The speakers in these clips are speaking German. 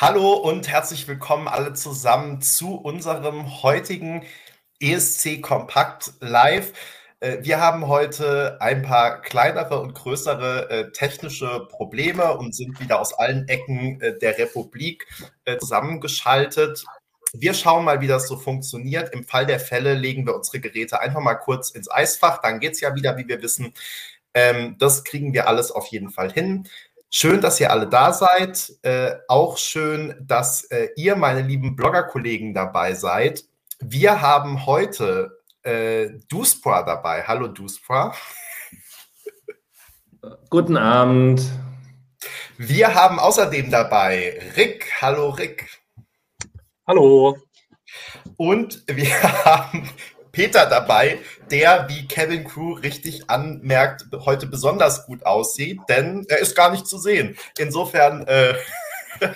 Hallo und herzlich willkommen alle zusammen zu unserem heutigen ESC Kompakt Live. Äh, wir haben heute ein paar kleinere und größere äh, technische Probleme und sind wieder aus allen Ecken äh, der Republik zusammengeschaltet. Wir schauen mal, wie das so funktioniert. Im Fall der Fälle legen wir unsere Geräte einfach mal kurz ins Eisfach. Dann geht es ja wieder, wie wir wissen. Ähm, das kriegen wir alles auf jeden Fall hin. Schön, dass ihr alle da seid. Äh, auch schön, dass äh, ihr, meine lieben Blogger-Kollegen, dabei seid. Wir haben heute äh, Duspra dabei. Hallo Duspra. Guten Abend. Wir haben außerdem dabei Rick. Hallo Rick. Hallo. Und wir haben Peter dabei, der, wie Kevin Crew richtig anmerkt, heute besonders gut aussieht, denn er ist gar nicht zu sehen. Insofern äh,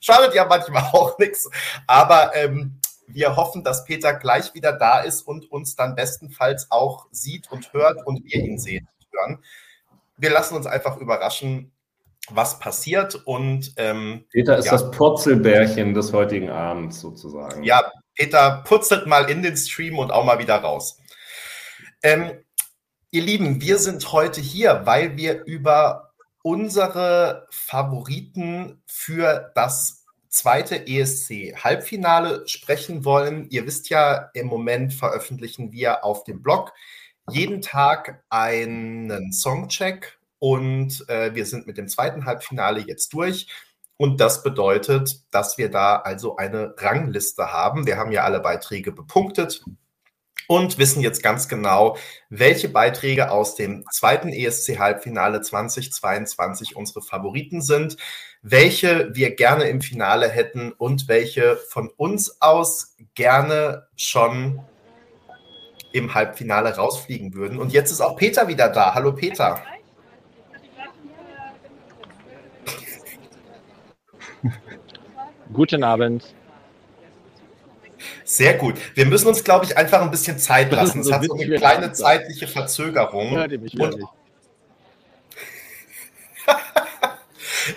schadet ja manchmal auch nichts. Aber ähm, wir hoffen, dass Peter gleich wieder da ist und uns dann bestenfalls auch sieht und hört und wir ihn sehen und hören. Wir lassen uns einfach überraschen, was passiert. Und ähm, Peter ist ja. das Purzelbärchen des heutigen Abends sozusagen. Ja, Peter putzelt mal in den Stream und auch mal wieder raus. Ähm, ihr Lieben, wir sind heute hier, weil wir über unsere Favoriten für das zweite ESC-Halbfinale sprechen wollen. Ihr wisst ja, im Moment veröffentlichen wir auf dem Blog jeden Tag einen Songcheck und äh, wir sind mit dem zweiten Halbfinale jetzt durch. Und das bedeutet, dass wir da also eine Rangliste haben. Wir haben ja alle Beiträge bepunktet und wissen jetzt ganz genau, welche Beiträge aus dem zweiten ESC-Halbfinale 2022 unsere Favoriten sind, welche wir gerne im Finale hätten und welche von uns aus gerne schon im Halbfinale rausfliegen würden. Und jetzt ist auch Peter wieder da. Hallo Peter. Guten Abend. Sehr gut. Wir müssen uns, glaube ich, einfach ein bisschen Zeit lassen. Es hat so eine kleine zeitliche Verzögerung. Hört ihr mich Und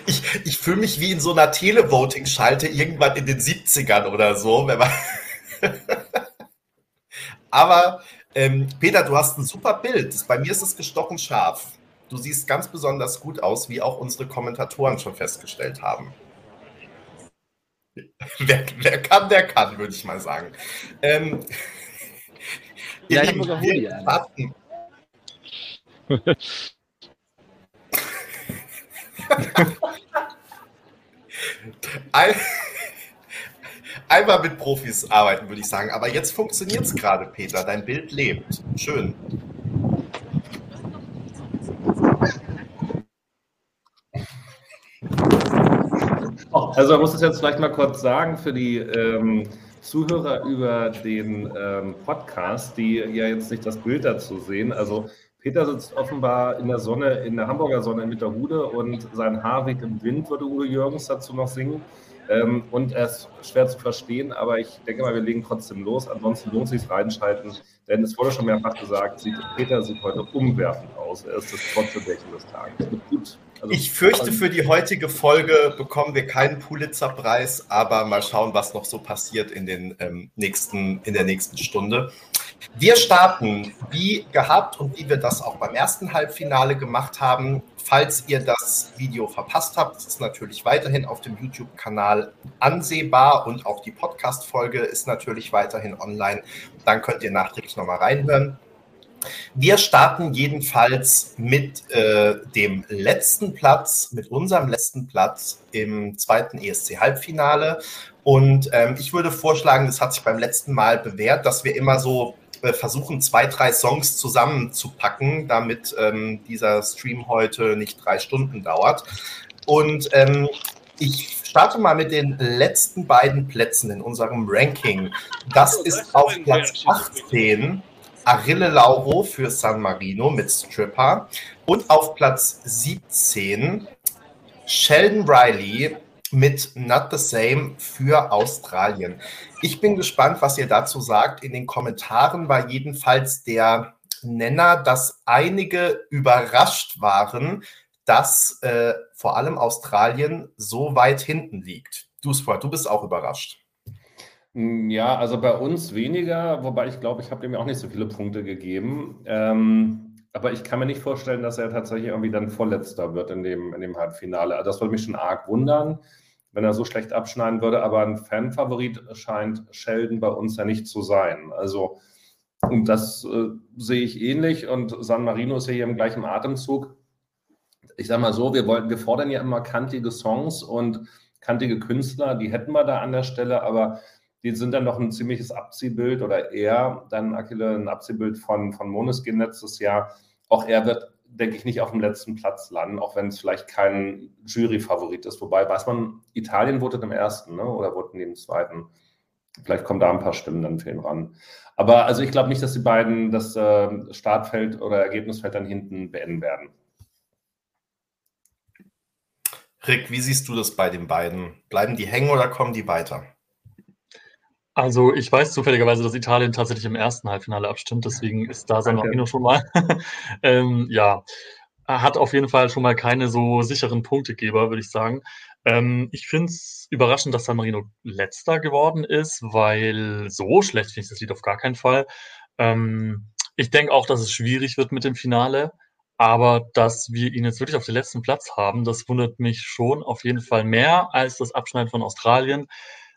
ich ich fühle mich wie in so einer Televoting-Schalte irgendwann in den 70ern oder so. Wenn man Aber ähm, Peter, du hast ein super Bild. Bei mir ist es gestochen scharf. Du siehst ganz besonders gut aus, wie auch unsere Kommentatoren schon festgestellt haben. wer, wer, kann, der kann, würde ich mal sagen. Ähm, ja, ich muss wir warten. Ein, einmal mit Profis arbeiten, würde ich sagen. Aber jetzt funktioniert es gerade, Peter. Dein Bild lebt. Schön. Also man muss es jetzt vielleicht mal kurz sagen für die ähm, Zuhörer über den ähm, Podcast, die ja jetzt nicht das Bild dazu sehen. Also Peter sitzt offenbar in der Sonne, in der Hamburger Sonne in Mitterhude und sein Haar weht im Wind, würde Uwe Jürgens dazu noch singen. Ähm, und er ist schwer zu verstehen, aber ich denke mal, wir legen trotzdem los. Ansonsten lohnt es sich reinschalten, denn es wurde schon mehrfach gesagt, sieht, Peter sieht heute umwerfend aus. Er ist das Trottelbäckchen des Tages. Gut. Also, ich fürchte, für die heutige Folge bekommen wir keinen Pulitzer-Preis, aber mal schauen, was noch so passiert in, den, ähm, nächsten, in der nächsten Stunde. Wir starten wie gehabt und wie wir das auch beim ersten Halbfinale gemacht haben. Falls ihr das Video verpasst habt, ist es natürlich weiterhin auf dem YouTube-Kanal ansehbar und auch die Podcast-Folge ist natürlich weiterhin online. Dann könnt ihr nachträglich nochmal reinhören. Wir starten jedenfalls mit äh, dem letzten Platz, mit unserem letzten Platz im zweiten ESC-Halbfinale. Und ähm, ich würde vorschlagen, das hat sich beim letzten Mal bewährt, dass wir immer so äh, versuchen, zwei, drei Songs zusammenzupacken, damit ähm, dieser Stream heute nicht drei Stunden dauert. Und ähm, ich starte mal mit den letzten beiden Plätzen in unserem Ranking. Das ist auf Platz 18 Arille Lauro für San Marino mit Stripper. Und auf Platz 17 Sheldon Riley mit Not the Same für Australien. Ich bin gespannt, was ihr dazu sagt. In den Kommentaren war jedenfalls der Nenner, dass einige überrascht waren, dass äh, vor allem Australien so weit hinten liegt. du, du bist auch überrascht. Hm, ja, also bei uns weniger, wobei ich glaube, ich habe ja auch nicht so viele Punkte gegeben. Ähm, aber ich kann mir nicht vorstellen, dass er tatsächlich irgendwie dann Vorletzter wird in dem, in dem Halbfinale. Also das würde mich schon arg wundern, wenn er so schlecht abschneiden würde. Aber ein Fanfavorit scheint Sheldon bei uns ja nicht zu sein. Also und das äh, sehe ich ähnlich. Und San Marino ist ja hier im gleichen Atemzug. Ich sage mal so, wir, wollten, wir fordern ja immer kantige Songs und kantige Künstler, die hätten wir da an der Stelle, aber die sind dann noch ein ziemliches Abziehbild oder eher dann Achille ein Abziehbild von, von Moneskin letztes Jahr. Auch er wird, denke ich, nicht auf dem letzten Platz landen, auch wenn es vielleicht kein Jury-Favorit ist. Wobei, weiß man, Italien votet im ersten ne? oder voten im zweiten. Vielleicht kommen da ein paar Stimmen dann für ihn ran. Aber also ich glaube nicht, dass die beiden das äh, Startfeld oder Ergebnisfeld dann hinten beenden werden. Rick, wie siehst du das bei den beiden? Bleiben die hängen oder kommen die weiter? Also ich weiß zufälligerweise, dass Italien tatsächlich im ersten Halbfinale abstimmt, deswegen ist da San Marino schon mal. ähm, ja, hat auf jeden Fall schon mal keine so sicheren Punktegeber, würde ich sagen. Ähm, ich finde es überraschend, dass San Marino letzter geworden ist, weil so schlecht finde ich das Lied auf gar keinen Fall. Ähm, ich denke auch, dass es schwierig wird mit dem Finale. Aber dass wir ihn jetzt wirklich auf den letzten Platz haben, das wundert mich schon auf jeden Fall mehr als das Abschneiden von Australien,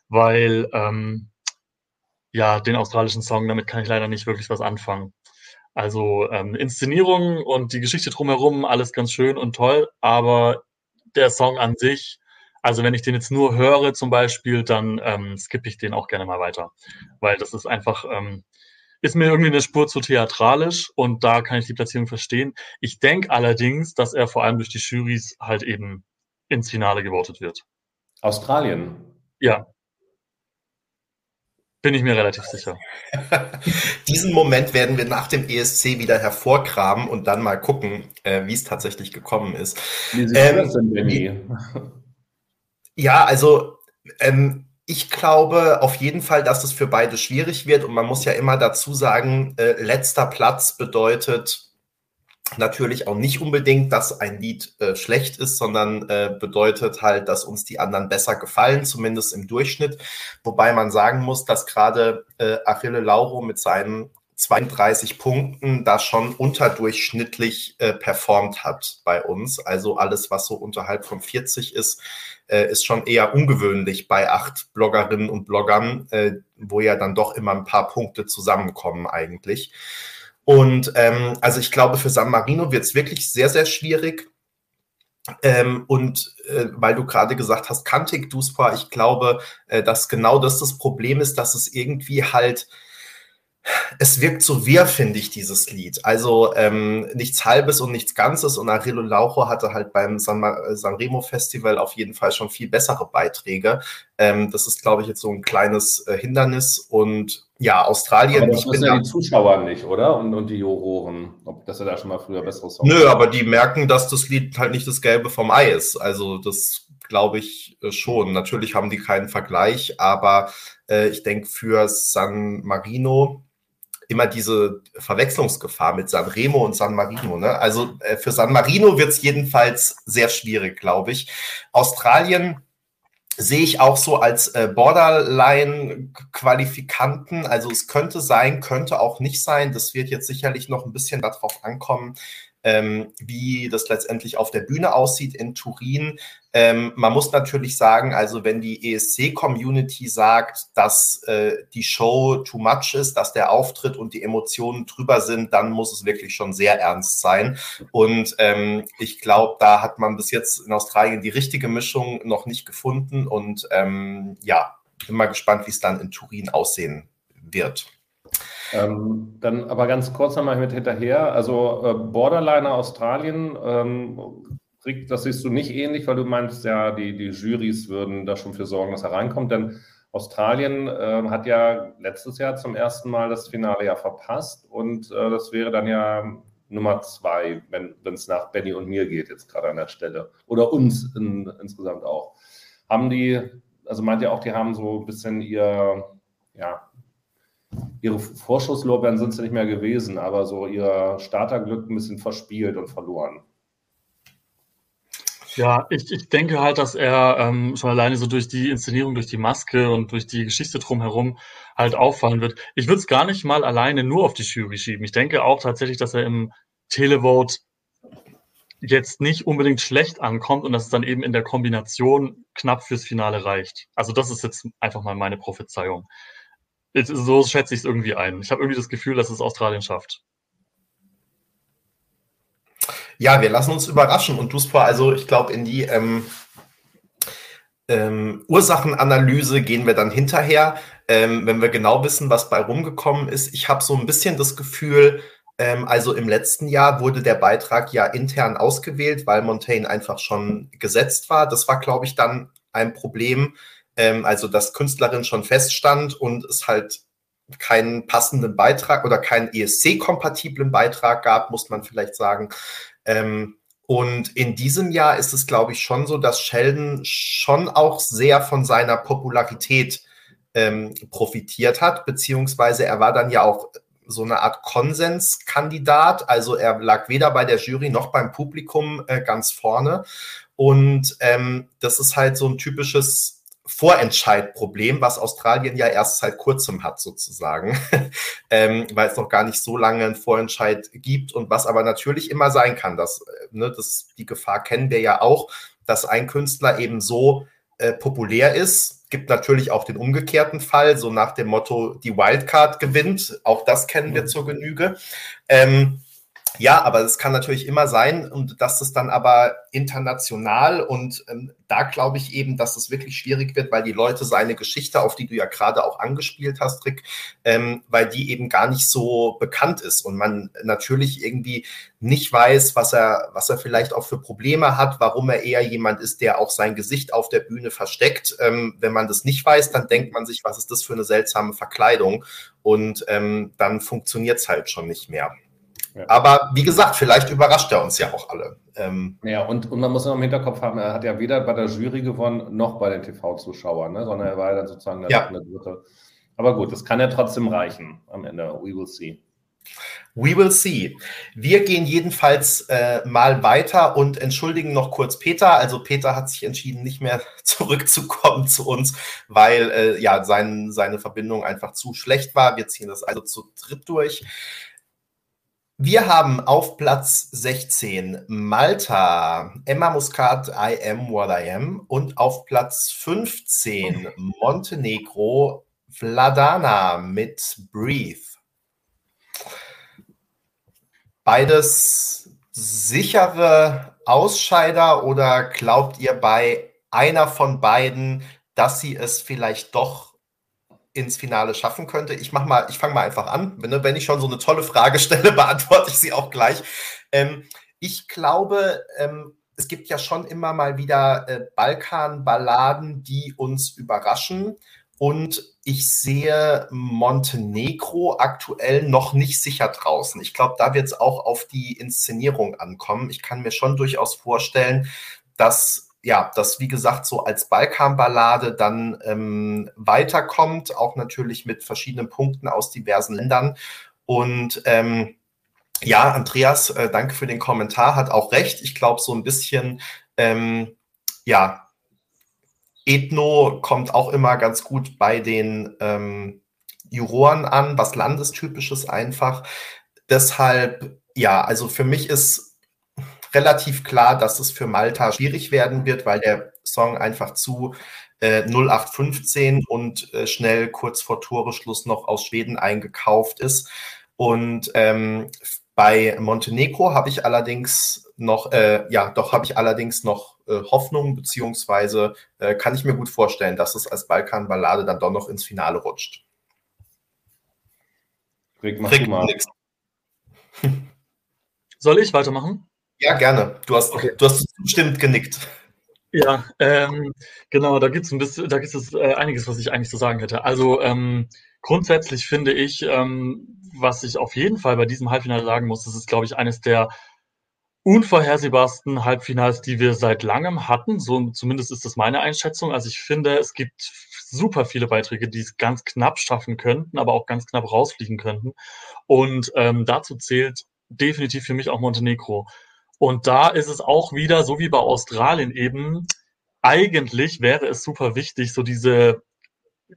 weil ähm, ja, den australischen Song, damit kann ich leider nicht wirklich was anfangen. Also ähm, Inszenierung und die Geschichte drumherum, alles ganz schön und toll, aber der Song an sich, also wenn ich den jetzt nur höre zum Beispiel, dann ähm, skippe ich den auch gerne mal weiter, weil das ist einfach, ähm, ist mir irgendwie eine Spur zu theatralisch und da kann ich die Platzierung verstehen. Ich denke allerdings, dass er vor allem durch die Jurys halt eben ins Finale gewotet wird. Australien? Ja, bin ich mir relativ sicher. Diesen Moment werden wir nach dem ESC wieder hervorkramen und dann mal gucken, äh, wie es tatsächlich gekommen ist. Wie sieht ähm, das denn, Benny? Ja, also ähm, ich glaube auf jeden Fall, dass es für beide schwierig wird und man muss ja immer dazu sagen, äh, letzter Platz bedeutet natürlich auch nicht unbedingt, dass ein Lied äh, schlecht ist, sondern äh, bedeutet halt, dass uns die anderen besser gefallen, zumindest im Durchschnitt. Wobei man sagen muss, dass gerade äh, Achille Lauro mit seinen 32 Punkten da schon unterdurchschnittlich äh, performt hat bei uns. Also alles, was so unterhalb von 40 ist, äh, ist schon eher ungewöhnlich bei acht Bloggerinnen und Bloggern, äh, wo ja dann doch immer ein paar Punkte zusammenkommen eigentlich. Und ähm, also ich glaube, für San Marino wird es wirklich sehr, sehr schwierig. Ähm, und äh, weil du gerade gesagt hast, kantig Duspa, ich glaube, äh, dass genau das das Problem ist, dass es irgendwie halt es wirkt so wir, finde ich, dieses Lied. Also ähm, nichts Halbes und nichts Ganzes. Und Arillo Laucho hatte halt beim San Sanremo Festival auf jeden Fall schon viel bessere Beiträge. Ähm, das ist, glaube ich, jetzt so ein kleines äh, Hindernis. Und ja, Australien. Aber das wissen ja die Zuschauer nicht, oder? Und, und die Juroren, ob dass er da schon mal früher bessere Songs Nö, aber die merken, dass das Lied halt nicht das Gelbe vom Ei ist. Also das glaube ich äh, schon. Natürlich haben die keinen Vergleich, aber äh, ich denke für San Marino immer diese Verwechslungsgefahr mit San Remo und San Marino. Ne? Also äh, für San Marino wird es jedenfalls sehr schwierig, glaube ich. Australien sehe ich auch so als äh, Borderline-Qualifikanten. Also es könnte sein, könnte auch nicht sein. Das wird jetzt sicherlich noch ein bisschen darauf ankommen, ähm, wie das letztendlich auf der Bühne aussieht in Turin. Ähm, man muss natürlich sagen, also wenn die ESC-Community sagt, dass äh, die Show too much ist, dass der Auftritt und die Emotionen drüber sind, dann muss es wirklich schon sehr ernst sein. Und ähm, ich glaube, da hat man bis jetzt in Australien die richtige Mischung noch nicht gefunden. Und ähm, ja, bin mal gespannt, wie es dann in Turin aussehen wird. Ähm, dann aber ganz kurz nochmal mit hinterher. Also äh, Borderliner Australien, ähm, das siehst du nicht ähnlich, weil du meinst, ja, die, die Jurys würden da schon für sorgen, dass er reinkommt. Denn Australien äh, hat ja letztes Jahr zum ersten Mal das Finale ja verpasst und äh, das wäre dann ja Nummer zwei, wenn es nach Benny und mir geht, jetzt gerade an der Stelle. Oder uns in, insgesamt auch. Haben die, also meint ihr auch, die haben so ein bisschen ihr, ja, ihre Vorschusslorbeeren sind ja nicht mehr gewesen, aber so ihr Starterglück ein bisschen verspielt und verloren. Ja, ich, ich denke halt, dass er ähm, schon alleine so durch die Inszenierung, durch die Maske und durch die Geschichte drumherum halt auffallen wird. Ich würde es gar nicht mal alleine nur auf die Jury schieben. Ich denke auch tatsächlich, dass er im Televote jetzt nicht unbedingt schlecht ankommt und dass es dann eben in der Kombination knapp fürs Finale reicht. Also das ist jetzt einfach mal meine Prophezeiung. So schätze ich es irgendwie ein. Ich habe irgendwie das Gefühl, dass es Australien schafft. Ja, wir lassen uns überraschen. Und du, Duspa, also ich glaube, in die ähm, ähm, Ursachenanalyse gehen wir dann hinterher, ähm, wenn wir genau wissen, was bei rumgekommen ist. Ich habe so ein bisschen das Gefühl, ähm, also im letzten Jahr wurde der Beitrag ja intern ausgewählt, weil Montaigne einfach schon gesetzt war. Das war, glaube ich, dann ein Problem, ähm, also dass Künstlerin schon feststand und es halt keinen passenden Beitrag oder keinen ESC-kompatiblen Beitrag gab, muss man vielleicht sagen. Ähm, und in diesem Jahr ist es, glaube ich, schon so, dass Sheldon schon auch sehr von seiner Popularität ähm, profitiert hat, beziehungsweise er war dann ja auch so eine Art Konsenskandidat. Also er lag weder bei der Jury noch beim Publikum äh, ganz vorne. Und ähm, das ist halt so ein typisches Vorentscheidproblem, was Australien ja erst seit kurzem hat, sozusagen, ähm, weil es noch gar nicht so lange einen Vorentscheid gibt und was aber natürlich immer sein kann, dass, äh, ne, das, die Gefahr kennen wir ja auch, dass ein Künstler eben so äh, populär ist. Gibt natürlich auch den umgekehrten Fall, so nach dem Motto, die Wildcard gewinnt. Auch das kennen wir zur Genüge. Ähm, ja, aber es kann natürlich immer sein und dass es dann aber international und ähm, da glaube ich eben, dass es wirklich schwierig wird, weil die Leute seine Geschichte, auf die du ja gerade auch angespielt hast, Rick, ähm, weil die eben gar nicht so bekannt ist und man natürlich irgendwie nicht weiß, was er, was er vielleicht auch für Probleme hat, warum er eher jemand ist, der auch sein Gesicht auf der Bühne versteckt. Ähm, wenn man das nicht weiß, dann denkt man sich, was ist das für eine seltsame Verkleidung und ähm, dann funktioniert es halt schon nicht mehr. Aber wie gesagt, vielleicht überrascht er uns ja auch alle. Ähm, ja, und, und man muss noch im Hinterkopf haben, er hat ja weder bei der Jury gewonnen, noch bei den TV-Zuschauern, ne? sondern er war ja dann sozusagen der, ja. der dritte. Aber gut, das kann ja trotzdem reichen am Ende. We will see. We will see. Wir gehen jedenfalls äh, mal weiter und entschuldigen noch kurz Peter. Also Peter hat sich entschieden, nicht mehr zurückzukommen zu uns, weil äh, ja sein, seine Verbindung einfach zu schlecht war. Wir ziehen das also zu dritt durch. Wir haben auf Platz 16 Malta, Emma Muscat, I Am What I Am und auf Platz 15 Montenegro, Vladana mit Breathe. Beides sichere Ausscheider oder glaubt ihr bei einer von beiden, dass sie es vielleicht doch ins Finale schaffen könnte. Ich mach mal, ich fange mal einfach an. Wenn, wenn, ich schon so eine tolle Frage stelle, beantworte ich sie auch gleich. Ähm, ich glaube, ähm, es gibt ja schon immer mal wieder äh, Balkan-Balladen, die uns überraschen. Und ich sehe Montenegro aktuell noch nicht sicher draußen. Ich glaube, da wird es auch auf die Inszenierung ankommen. Ich kann mir schon durchaus vorstellen, dass ja, das wie gesagt so als Balkanballade dann ähm, weiterkommt, auch natürlich mit verschiedenen Punkten aus diversen Ländern. Und ähm, ja, Andreas, äh, danke für den Kommentar, hat auch recht. Ich glaube, so ein bisschen, ähm, ja, Ethno kommt auch immer ganz gut bei den ähm, Juroren an, was Landestypisches einfach. Deshalb, ja, also für mich ist relativ klar, dass es für Malta schwierig werden wird, weil der Song einfach zu äh, 0815 und äh, schnell kurz vor Toreschluss noch aus Schweden eingekauft ist. Und ähm, bei Montenegro habe ich allerdings noch, äh, ja, doch habe ich allerdings noch äh, Hoffnung, beziehungsweise äh, kann ich mir gut vorstellen, dass es als Balkanballade dann doch noch ins Finale rutscht. Rick, mach Rick, mal. Soll ich weitermachen? Ja, gerne. Du hast, okay. du hast bestimmt genickt. Ja, ähm, genau, da gibt es ein bisschen, da gibt es äh, einiges, was ich eigentlich zu sagen hätte. Also ähm, grundsätzlich finde ich, ähm, was ich auf jeden Fall bei diesem Halbfinale sagen muss, das ist, glaube ich, eines der unvorhersehbarsten Halbfinals, die wir seit langem hatten. So zumindest ist das meine Einschätzung. Also ich finde, es gibt super viele Beiträge, die es ganz knapp schaffen könnten, aber auch ganz knapp rausfliegen könnten. Und ähm, dazu zählt definitiv für mich auch Montenegro. Und da ist es auch wieder, so wie bei Australien eben, eigentlich wäre es super wichtig, so diese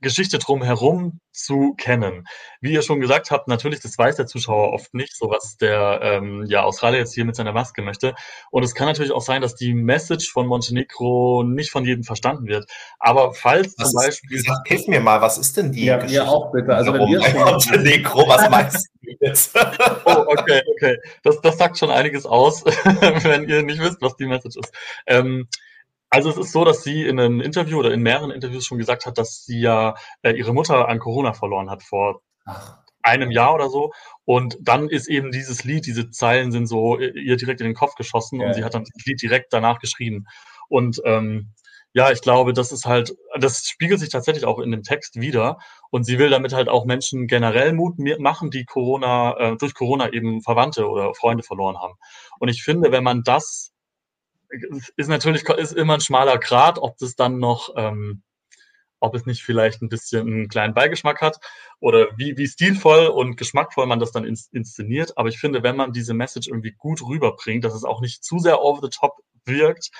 Geschichte drumherum zu kennen. Wie ihr schon gesagt habt, natürlich, das weiß der Zuschauer oft nicht, so was der ähm, ja, Australier jetzt hier mit seiner Maske möchte. Und es kann natürlich auch sein, dass die Message von Montenegro nicht von jedem verstanden wird. Aber falls was zum Beispiel. Ist, hilf mir mal, was ist denn die ja, Geschichte? Ja, auch bitte. Also wenn wir Montenegro, was meinst du jetzt? oh, okay, okay. Das, das sagt schon einiges aus, wenn ihr nicht wisst, was die Message ist. Ähm, also es ist so, dass sie in einem Interview oder in mehreren Interviews schon gesagt hat, dass sie ja äh, ihre Mutter an Corona verloren hat vor Ach. einem Jahr oder so. Und dann ist eben dieses Lied, diese Zeilen sind so äh, ihr direkt in den Kopf geschossen ja. und sie hat dann das Lied direkt danach geschrieben. Und ähm, ja, ich glaube, das ist halt, das spiegelt sich tatsächlich auch in dem Text wieder. Und sie will damit halt auch Menschen generell Mut machen, die Corona, äh, durch Corona eben Verwandte oder Freunde verloren haben. Und ich finde, wenn man das ist natürlich ist immer ein schmaler Grad, ob das dann noch, ähm, ob es nicht vielleicht ein bisschen einen kleinen Beigeschmack hat oder wie, wie stilvoll und geschmackvoll man das dann ins, inszeniert. Aber ich finde, wenn man diese Message irgendwie gut rüberbringt, dass es auch nicht zu sehr over the top wirkt,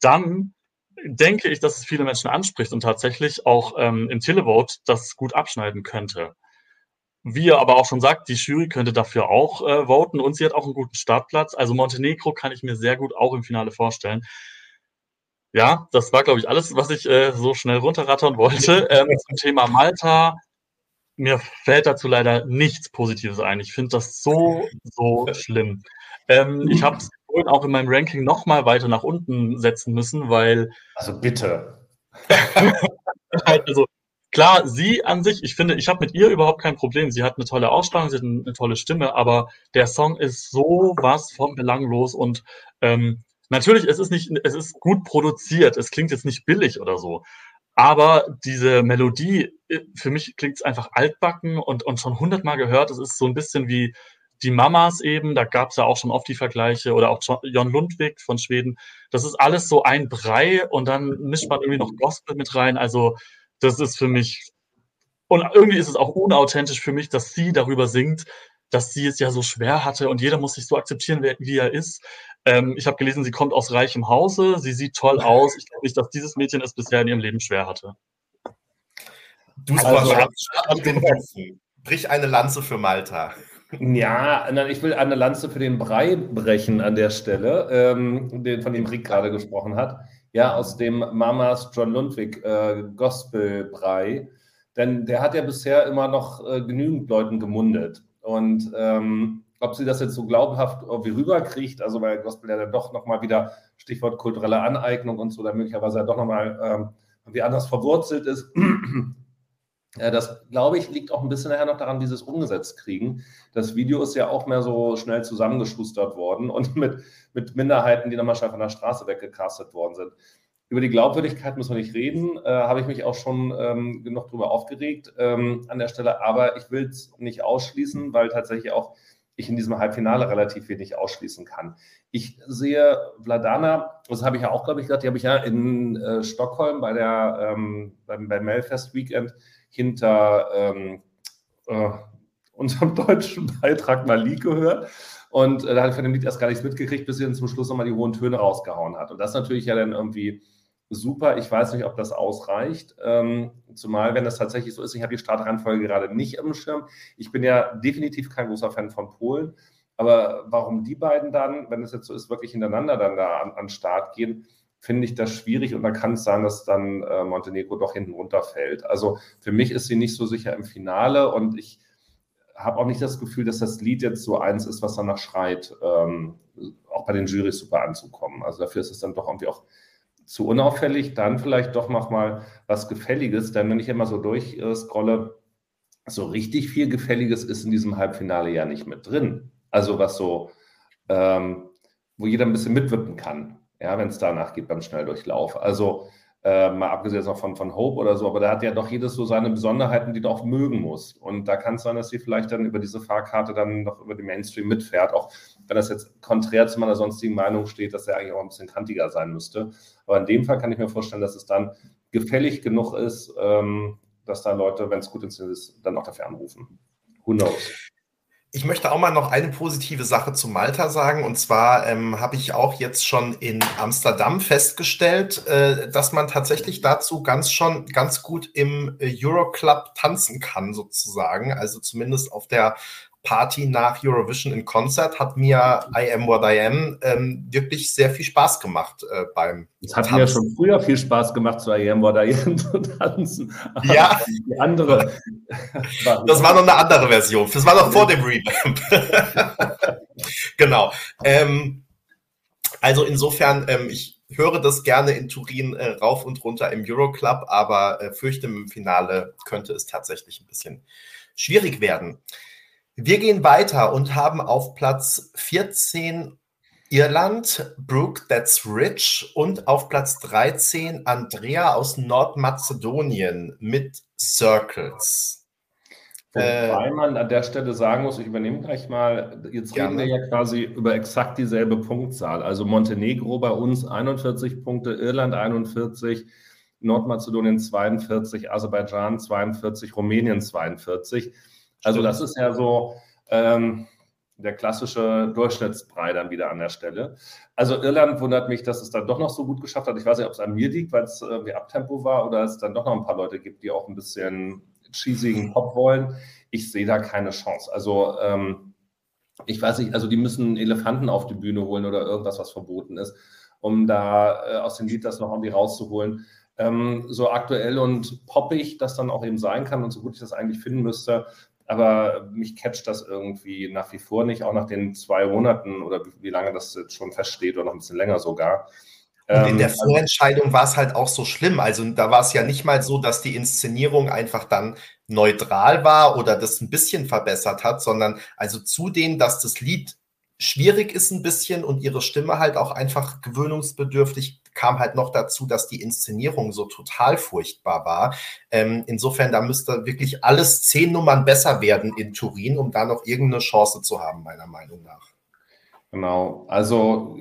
dann denke ich, dass es viele Menschen anspricht und tatsächlich auch ähm, im Televote das gut abschneiden könnte. Wie er aber auch schon sagt, die Jury könnte dafür auch äh, voten und sie hat auch einen guten Startplatz. Also Montenegro kann ich mir sehr gut auch im Finale vorstellen. Ja, das war, glaube ich, alles, was ich äh, so schnell runterrattern wollte. Ähm, zum Thema Malta. Mir fällt dazu leider nichts Positives ein. Ich finde das so, so schlimm. Ähm, ich habe es auch in meinem Ranking nochmal weiter nach unten setzen müssen, weil. Also bitte. also Klar, sie an sich, ich finde, ich habe mit ihr überhaupt kein Problem. Sie hat eine tolle Ausstrahlung, sie hat eine, tolle Stimme, aber der Song ist so was von belanglos und ähm, natürlich, es ist nicht, es ist gut produziert, es klingt jetzt nicht billig oder so. Aber diese Melodie, äh, für mich klingt es einfach altbacken und, und schon hundertmal gehört. Es ist so ein bisschen wie die Mamas eben, da gab es ja auch schon oft die Vergleiche, oder auch Jon Lundwig von Schweden. Das ist alles so ein Brei und dann mischt man irgendwie noch Gospel mit rein. Also das ist für mich, und irgendwie ist es auch unauthentisch für mich, dass sie darüber singt, dass sie es ja so schwer hatte und jeder muss sich so akzeptieren, wie er ist. Ähm, ich habe gelesen, sie kommt aus reichem Hause, sie sieht toll aus. Ich glaube nicht, dass dieses Mädchen es bisher in ihrem Leben schwer hatte. Du also, Brich eine Lanze für Malta. Ja, ich will eine Lanze für den Brei brechen an der Stelle, ähm, den, von dem Rick gerade gesprochen hat ja, aus dem Mamas John Lundwig äh, Gospelbrei. Denn der hat ja bisher immer noch äh, genügend Leuten gemundet. Und ähm, ob sie das jetzt so glaubhaft irgendwie rüberkriegt, also weil Gospel ja dann doch nochmal wieder, Stichwort kulturelle Aneignung und so, dann möglicherweise ja doch nochmal ähm, irgendwie anders verwurzelt ist, das, glaube ich, liegt auch ein bisschen nachher noch daran, wie sie es umgesetzt kriegen. Das Video ist ja auch mehr so schnell zusammengeschustert worden und mit, mit Minderheiten, die nochmal schnell von der Straße weggecastet worden sind. Über die Glaubwürdigkeit muss man nicht reden, äh, habe ich mich auch schon ähm, genug darüber aufgeregt ähm, an der Stelle, aber ich will es nicht ausschließen, weil tatsächlich auch ich in diesem Halbfinale relativ wenig ausschließen kann. Ich sehe Vladana, das habe ich ja auch, glaube ich, gesagt, die habe ich ja in äh, Stockholm bei der ähm, beim, beim Melfest Weekend hinter ähm, äh, unserem deutschen Beitrag Malik gehört. Und äh, da hat von dem Lied erst gar nichts mitgekriegt, bis sie dann zum Schluss nochmal die hohen Töne rausgehauen hat. Und das ist natürlich ja dann irgendwie super. Ich weiß nicht, ob das ausreicht. Ähm, zumal, wenn das tatsächlich so ist, ich habe die Startreihenfolge gerade nicht im Schirm. Ich bin ja definitiv kein großer Fan von Polen. Aber warum die beiden dann, wenn es jetzt so ist, wirklich hintereinander dann da an, an Start gehen, finde ich das schwierig und da kann es sein, dass dann äh, Montenegro doch hinten runterfällt. Also für mich ist sie nicht so sicher im Finale und ich habe auch nicht das Gefühl, dass das Lied jetzt so eins ist, was danach schreit, ähm, auch bei den Jurys super anzukommen. Also dafür ist es dann doch irgendwie auch zu unauffällig. Dann vielleicht doch noch mal was Gefälliges, denn wenn ich immer so durchscrolle, so richtig viel Gefälliges ist in diesem Halbfinale ja nicht mit drin. Also was so, ähm, wo jeder ein bisschen mitwippen kann ja, wenn es danach geht beim Schnelldurchlauf. Also äh, mal abgesehen noch von, von Hope oder so, aber da hat ja doch jedes so seine Besonderheiten, die du auch mögen muss. Und da kann es sein, dass sie vielleicht dann über diese Fahrkarte dann noch über den Mainstream mitfährt, auch wenn das jetzt konträr zu meiner sonstigen Meinung steht, dass er eigentlich auch ein bisschen kantiger sein müsste. Aber in dem Fall kann ich mir vorstellen, dass es dann gefällig genug ist, ähm, dass da Leute, wenn es gut ist, dann auch dafür anrufen. Who knows? Ich möchte auch mal noch eine positive Sache zu Malta sagen. Und zwar ähm, habe ich auch jetzt schon in Amsterdam festgestellt, äh, dass man tatsächlich dazu ganz schon ganz gut im äh, Euroclub tanzen kann, sozusagen. Also zumindest auf der Party nach Eurovision in Concert hat mir I Am What I Am ähm, wirklich sehr viel Spaß gemacht äh, beim Es hat Tanzen. mir schon früher viel Spaß gemacht, zu I Am What I Am zu tanzen. ja. Die andere. das war noch eine andere Version. Das war noch vor dem Revamp. genau. Ähm, also insofern, ähm, ich höre das gerne in Turin äh, rauf und runter im Euroclub, aber äh, fürchte im Finale könnte es tatsächlich ein bisschen schwierig werden. Wir gehen weiter und haben auf Platz 14 Irland, Brooke That's Rich und auf Platz 13 Andrea aus Nordmazedonien mit Circles. Wobei äh, man an der Stelle sagen muss, ich übernehme gleich mal, jetzt reden wir ja quasi über exakt dieselbe Punktzahl. Also Montenegro bei uns 41 Punkte, Irland 41, Nordmazedonien 42, Aserbaidschan 42, Rumänien 42. Also das ist ja so ähm, der klassische Durchschnittsbrei dann wieder an der Stelle. Also Irland wundert mich, dass es dann doch noch so gut geschafft hat. Ich weiß nicht, ob es an mir liegt, weil es irgendwie Abtempo war oder es dann doch noch ein paar Leute gibt, die auch ein bisschen cheesigen Pop wollen. Ich sehe da keine Chance. Also ähm, ich weiß nicht, also die müssen Elefanten auf die Bühne holen oder irgendwas, was verboten ist, um da äh, aus dem Lied das noch irgendwie rauszuholen. Ähm, so aktuell und poppig das dann auch eben sein kann und so gut ich das eigentlich finden müsste, aber mich catcht das irgendwie nach wie vor nicht, auch nach den zwei Monaten oder wie lange das jetzt schon feststeht oder noch ein bisschen länger sogar. Und in der ähm, Vorentscheidung war es halt auch so schlimm. Also da war es ja nicht mal so, dass die Inszenierung einfach dann neutral war oder das ein bisschen verbessert hat, sondern also zudem, dass das Lied schwierig ist ein bisschen und ihre Stimme halt auch einfach gewöhnungsbedürftig kam halt noch dazu, dass die Inszenierung so total furchtbar war. Ähm, insofern, da müsste wirklich alles zehn Nummern besser werden in Turin, um da noch irgendeine Chance zu haben, meiner Meinung nach. Genau, also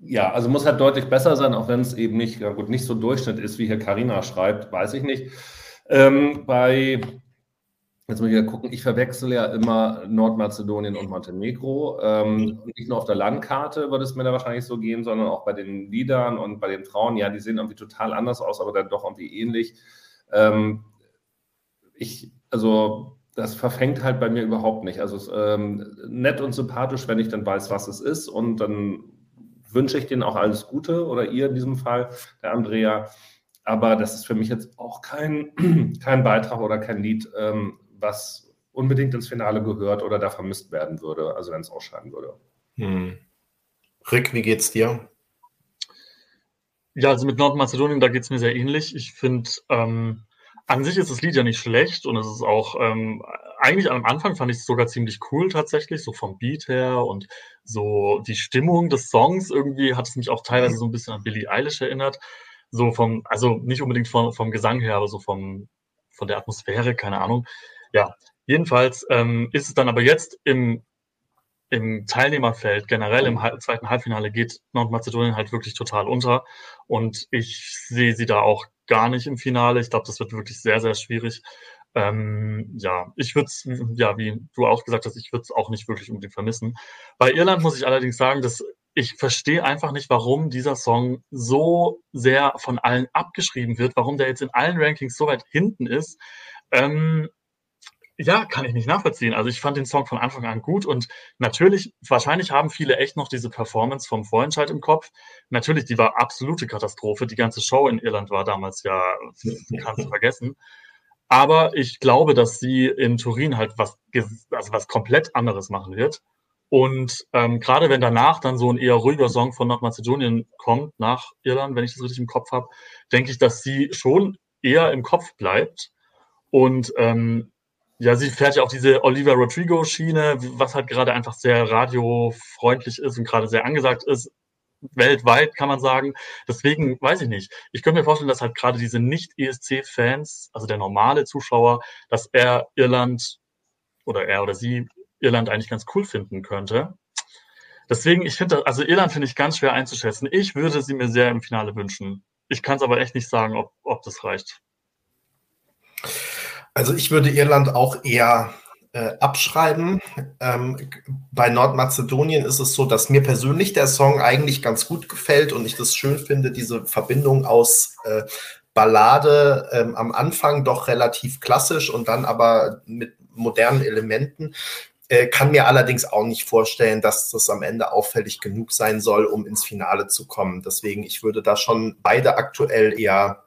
ja, also muss halt deutlich besser sein, auch wenn es eben nicht, ja gut, nicht so Durchschnitt ist, wie hier Karina schreibt, weiß ich nicht. Ähm, bei Jetzt muss ich ja gucken, ich verwechsel ja immer Nordmazedonien und Montenegro. Ähm, nicht nur auf der Landkarte würde es mir da wahrscheinlich so gehen, sondern auch bei den Liedern und bei den Frauen. Ja, die sehen irgendwie total anders aus, aber dann doch irgendwie ähnlich. Ähm, ich, also, das verfängt halt bei mir überhaupt nicht. Also, es, ähm, nett und sympathisch, wenn ich dann weiß, was es ist. Und dann wünsche ich denen auch alles Gute oder ihr in diesem Fall, der Andrea. Aber das ist für mich jetzt auch kein, kein Beitrag oder kein Lied, ähm, was unbedingt ins Finale gehört oder da vermisst werden würde, also wenn es ausscheiden würde. Hm. Rick, wie geht's dir? Ja, also mit Nordmazedonien, da geht es mir sehr ähnlich. Ich finde, ähm, an sich ist das Lied ja nicht schlecht und es ist auch, ähm, eigentlich am Anfang fand ich es sogar ziemlich cool tatsächlich, so vom Beat her und so die Stimmung des Songs irgendwie hat es mich auch teilweise so ein bisschen an Billie Eilish erinnert. So vom, also nicht unbedingt vom, vom Gesang her, aber so vom, von der Atmosphäre, keine Ahnung. Ja, jedenfalls ähm, ist es dann aber jetzt im, im Teilnehmerfeld, generell im zweiten Halbfinale, geht Nordmazedonien halt wirklich total unter. Und ich sehe sie da auch gar nicht im Finale. Ich glaube, das wird wirklich sehr, sehr schwierig. Ähm, ja, ich würde es, ja, wie du auch gesagt hast, ich würde es auch nicht wirklich unbedingt vermissen. Bei Irland muss ich allerdings sagen, dass ich verstehe einfach nicht, warum dieser Song so sehr von allen abgeschrieben wird, warum der jetzt in allen Rankings so weit hinten ist. Ähm, ja, kann ich nicht nachvollziehen. Also ich fand den Song von Anfang an gut und natürlich, wahrscheinlich haben viele echt noch diese Performance vom Vorentscheid im Kopf. Natürlich, die war absolute Katastrophe. Die ganze Show in Irland war damals ja, kannst du vergessen. Aber ich glaube, dass sie in Turin halt was, also was komplett anderes machen wird. Und ähm, gerade wenn danach dann so ein eher ruhiger Song von Nordmazedonien kommt, nach Irland, wenn ich das richtig im Kopf habe, denke ich, dass sie schon eher im Kopf bleibt. Und ähm, ja, sie fährt ja auch diese Oliver Rodrigo-Schiene, was halt gerade einfach sehr radiofreundlich ist und gerade sehr angesagt ist. Weltweit kann man sagen. Deswegen weiß ich nicht. Ich könnte mir vorstellen, dass halt gerade diese Nicht-ESC-Fans, also der normale Zuschauer, dass er Irland oder er oder sie Irland eigentlich ganz cool finden könnte. Deswegen, ich finde, also Irland finde ich ganz schwer einzuschätzen. Ich würde sie mir sehr im Finale wünschen. Ich kann es aber echt nicht sagen, ob, ob das reicht. Also ich würde Irland auch eher äh, abschreiben. Ähm, bei Nordmazedonien ist es so, dass mir persönlich der Song eigentlich ganz gut gefällt und ich das schön finde, diese Verbindung aus äh, Ballade ähm, am Anfang doch relativ klassisch und dann aber mit modernen Elementen. Äh, kann mir allerdings auch nicht vorstellen, dass das am Ende auffällig genug sein soll, um ins Finale zu kommen. Deswegen, ich würde da schon beide aktuell eher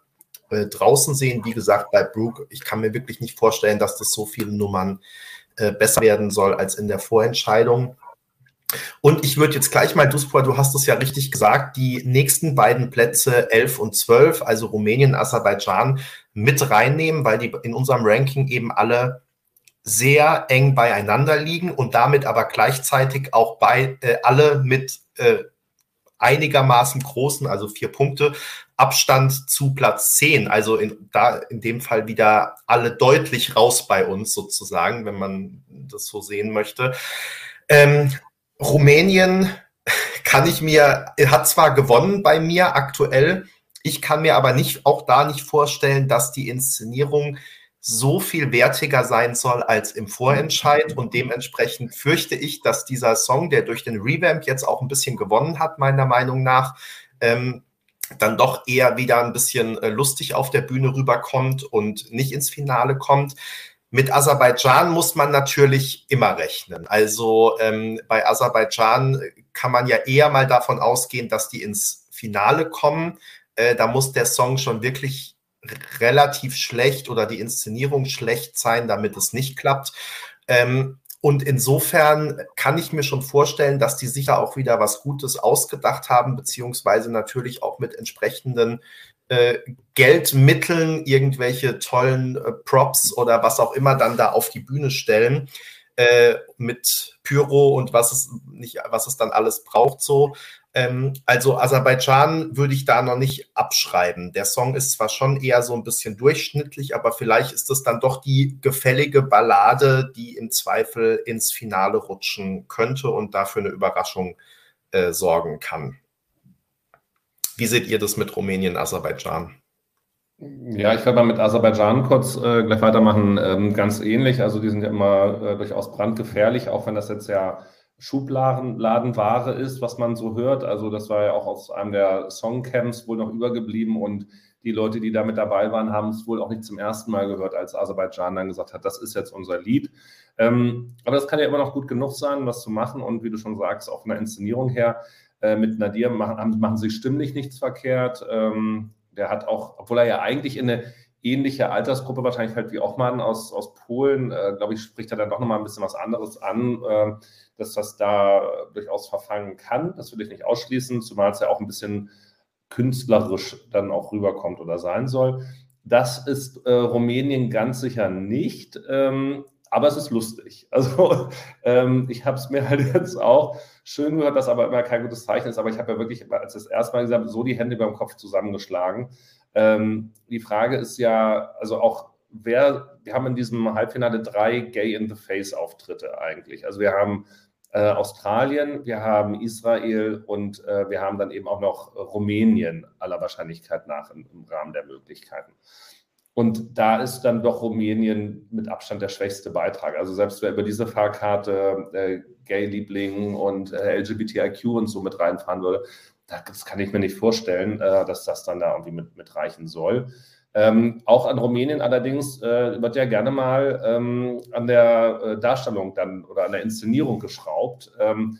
äh, draußen sehen. Wie gesagt, bei Brooke, ich kann mir wirklich nicht vorstellen, dass das so viele Nummern äh, besser werden soll als in der Vorentscheidung. Und ich würde jetzt gleich mal, Duspor, du hast es ja richtig gesagt, die nächsten beiden Plätze 11 und 12, also Rumänien, Aserbaidschan, mit reinnehmen, weil die in unserem Ranking eben alle sehr eng beieinander liegen und damit aber gleichzeitig auch bei äh, alle mit äh, einigermaßen großen, also vier Punkte, Abstand zu Platz 10. Also in, da in dem Fall wieder alle deutlich raus bei uns sozusagen, wenn man das so sehen möchte. Ähm, Rumänien kann ich mir, hat zwar gewonnen bei mir aktuell, ich kann mir aber nicht, auch da nicht vorstellen, dass die Inszenierung so viel wertiger sein soll als im Vorentscheid und dementsprechend fürchte ich, dass dieser Song, der durch den Revamp jetzt auch ein bisschen gewonnen hat, meiner Meinung nach, ähm, dann doch eher wieder ein bisschen äh, lustig auf der Bühne rüberkommt und nicht ins Finale kommt. Mit Aserbaidschan muss man natürlich immer rechnen. Also ähm, bei Aserbaidschan kann man ja eher mal davon ausgehen, dass die ins Finale kommen. Äh, da muss der Song schon wirklich relativ schlecht oder die Inszenierung schlecht sein, damit es nicht klappt. Ähm, und insofern kann ich mir schon vorstellen, dass die sicher auch wieder was Gutes ausgedacht haben, beziehungsweise natürlich auch mit entsprechenden äh, Geldmitteln irgendwelche tollen äh, Props oder was auch immer dann da auf die Bühne stellen äh, mit Pyro und was es nicht, was es dann alles braucht so. Ähm, also Aserbaidschan würde ich da noch nicht abschreiben. Der Song ist zwar schon eher so ein bisschen durchschnittlich, aber vielleicht ist es dann doch die gefällige Ballade, die im Zweifel ins Finale rutschen könnte und dafür eine Überraschung äh, sorgen kann. Wie seht ihr das mit Rumänien, Aserbaidschan? Ja, ich werde mal mit Aserbaidschan kurz äh, gleich weitermachen. Ähm, ganz ähnlich. Also die sind ja immer äh, durchaus brandgefährlich, auch wenn das jetzt ja Schubladenware ist, was man so hört. Also das war ja auch aus einem der Songcamps wohl noch übergeblieben und die Leute, die da mit dabei waren, haben es wohl auch nicht zum ersten Mal gehört, als Aserbaidschan dann gesagt hat, das ist jetzt unser Lied. Ähm, aber das kann ja immer noch gut genug sein, was zu machen und wie du schon sagst, auch von der Inszenierung her äh, mit Nadir machen, machen sie stimmlich nichts verkehrt. Ähm, der hat auch, obwohl er ja eigentlich in eine ähnliche Altersgruppe wahrscheinlich halt wie Ochmann aus, aus Polen, äh, glaube ich, spricht er dann doch nochmal ein bisschen was anderes an, äh, dass das da durchaus verfangen kann. Das will ich nicht ausschließen, zumal es ja auch ein bisschen künstlerisch dann auch rüberkommt oder sein soll. Das ist äh, Rumänien ganz sicher nicht. Ähm, aber es ist lustig. Also ähm, ich habe es mir halt jetzt auch schön gehört, dass aber immer kein gutes Zeichen ist. Aber ich habe ja wirklich, als das erste Mal gesagt so die Hände beim Kopf zusammengeschlagen. Ähm, die Frage ist ja, also auch wer, wir haben in diesem Halbfinale drei Gay in the Face Auftritte eigentlich. Also wir haben äh, Australien, wir haben Israel und äh, wir haben dann eben auch noch Rumänien aller Wahrscheinlichkeit nach im, im Rahmen der Möglichkeiten. Und da ist dann doch Rumänien mit Abstand der schwächste Beitrag. Also selbst wer über diese Fahrkarte äh, Gay-Liebling und äh, LGBTIQ und so mit reinfahren würde, das kann ich mir nicht vorstellen, äh, dass das dann da irgendwie mit, mit reichen soll. Ähm, auch an Rumänien allerdings äh, wird ja gerne mal ähm, an der äh, Darstellung dann oder an der Inszenierung geschraubt. Ähm,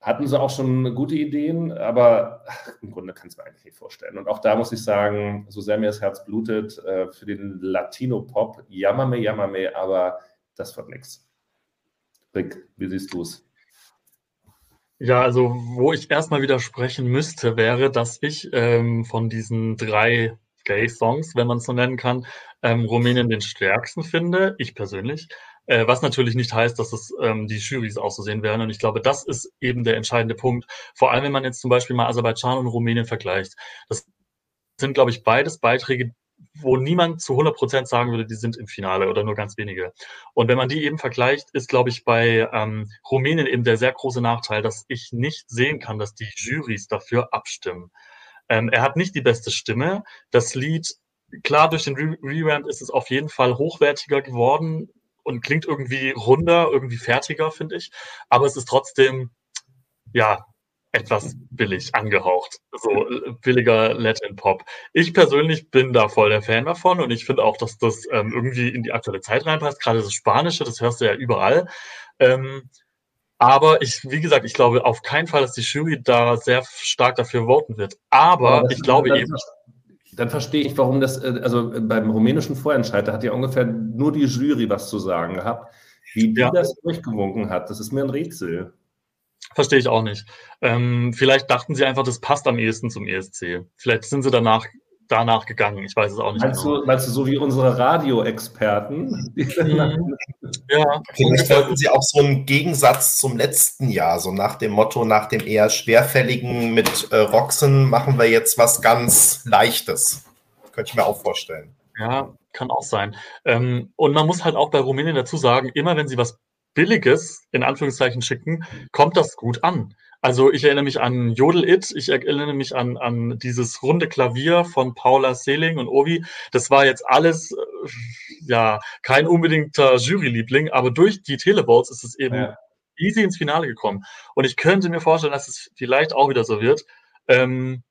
hatten sie auch schon gute Ideen, aber ach, im Grunde kann es mir eigentlich nicht vorstellen. Und auch da muss ich sagen, so sehr mir das Herz blutet, äh, für den Latino-Pop, jammerme, jammerme, aber das wird nichts. Rick, wie siehst du es? Ja, also wo ich erstmal widersprechen müsste, wäre, dass ich ähm, von diesen drei Gay-Songs, wenn man es so nennen kann, ähm, Rumänien den stärksten finde, ich persönlich. Äh, was natürlich nicht heißt, dass es ähm, die Jurys auch so sehen werden. Und ich glaube, das ist eben der entscheidende Punkt. Vor allem, wenn man jetzt zum Beispiel mal Aserbaidschan und Rumänien vergleicht. Das sind, glaube ich, beides Beiträge, wo niemand zu 100 Prozent sagen würde, die sind im Finale oder nur ganz wenige. Und wenn man die eben vergleicht, ist, glaube ich, bei ähm, Rumänien eben der sehr große Nachteil, dass ich nicht sehen kann, dass die Jurys dafür abstimmen. Ähm, er hat nicht die beste Stimme. Das Lied, klar, durch den Re Revamp ist es auf jeden Fall hochwertiger geworden, und klingt irgendwie runder, irgendwie fertiger, finde ich. Aber es ist trotzdem, ja, etwas billig angehaucht. So äh, billiger Latin Pop. Ich persönlich bin da voll der Fan davon und ich finde auch, dass das ähm, irgendwie in die aktuelle Zeit reinpasst. Gerade das Spanische, das hörst du ja überall. Ähm, aber ich, wie gesagt, ich glaube auf keinen Fall, dass die Jury da sehr stark dafür voten wird. Aber ja, ich glaube eben. Dann verstehe ich, warum das, äh, also beim rumänischen Vorentscheid, da hat ja ungefähr nur die Jury was zu sagen gehabt. Wie die ja. das durchgewunken hat, das ist mir ein Rätsel. Verstehe ich auch nicht. Ähm, vielleicht dachten sie einfach, das passt am ehesten zum ESC. Vielleicht sind sie danach danach gegangen. Ich weiß es auch nicht. Meinst, genau. du, meinst du so wie unsere Radioexperten? Mhm. ja. Vielleicht wollten sie auch so einen Gegensatz zum letzten Jahr, so nach dem Motto, nach dem eher schwerfälligen mit äh, Roxen machen wir jetzt was ganz Leichtes. Könnte ich mir auch vorstellen. Ja, kann auch sein. Ähm, und man muss halt auch bei Rumänien dazu sagen, immer wenn sie was Billiges in Anführungszeichen schicken, kommt das gut an. Also ich erinnere mich an Jodel It, ich erinnere mich an, an dieses runde Klavier von Paula Seeling und Ovi. Das war jetzt alles, äh, ja, kein unbedingter Juryliebling, aber durch die Televotes ist es eben ja. easy ins Finale gekommen. Und ich könnte mir vorstellen, dass es vielleicht auch wieder so wird. Ähm,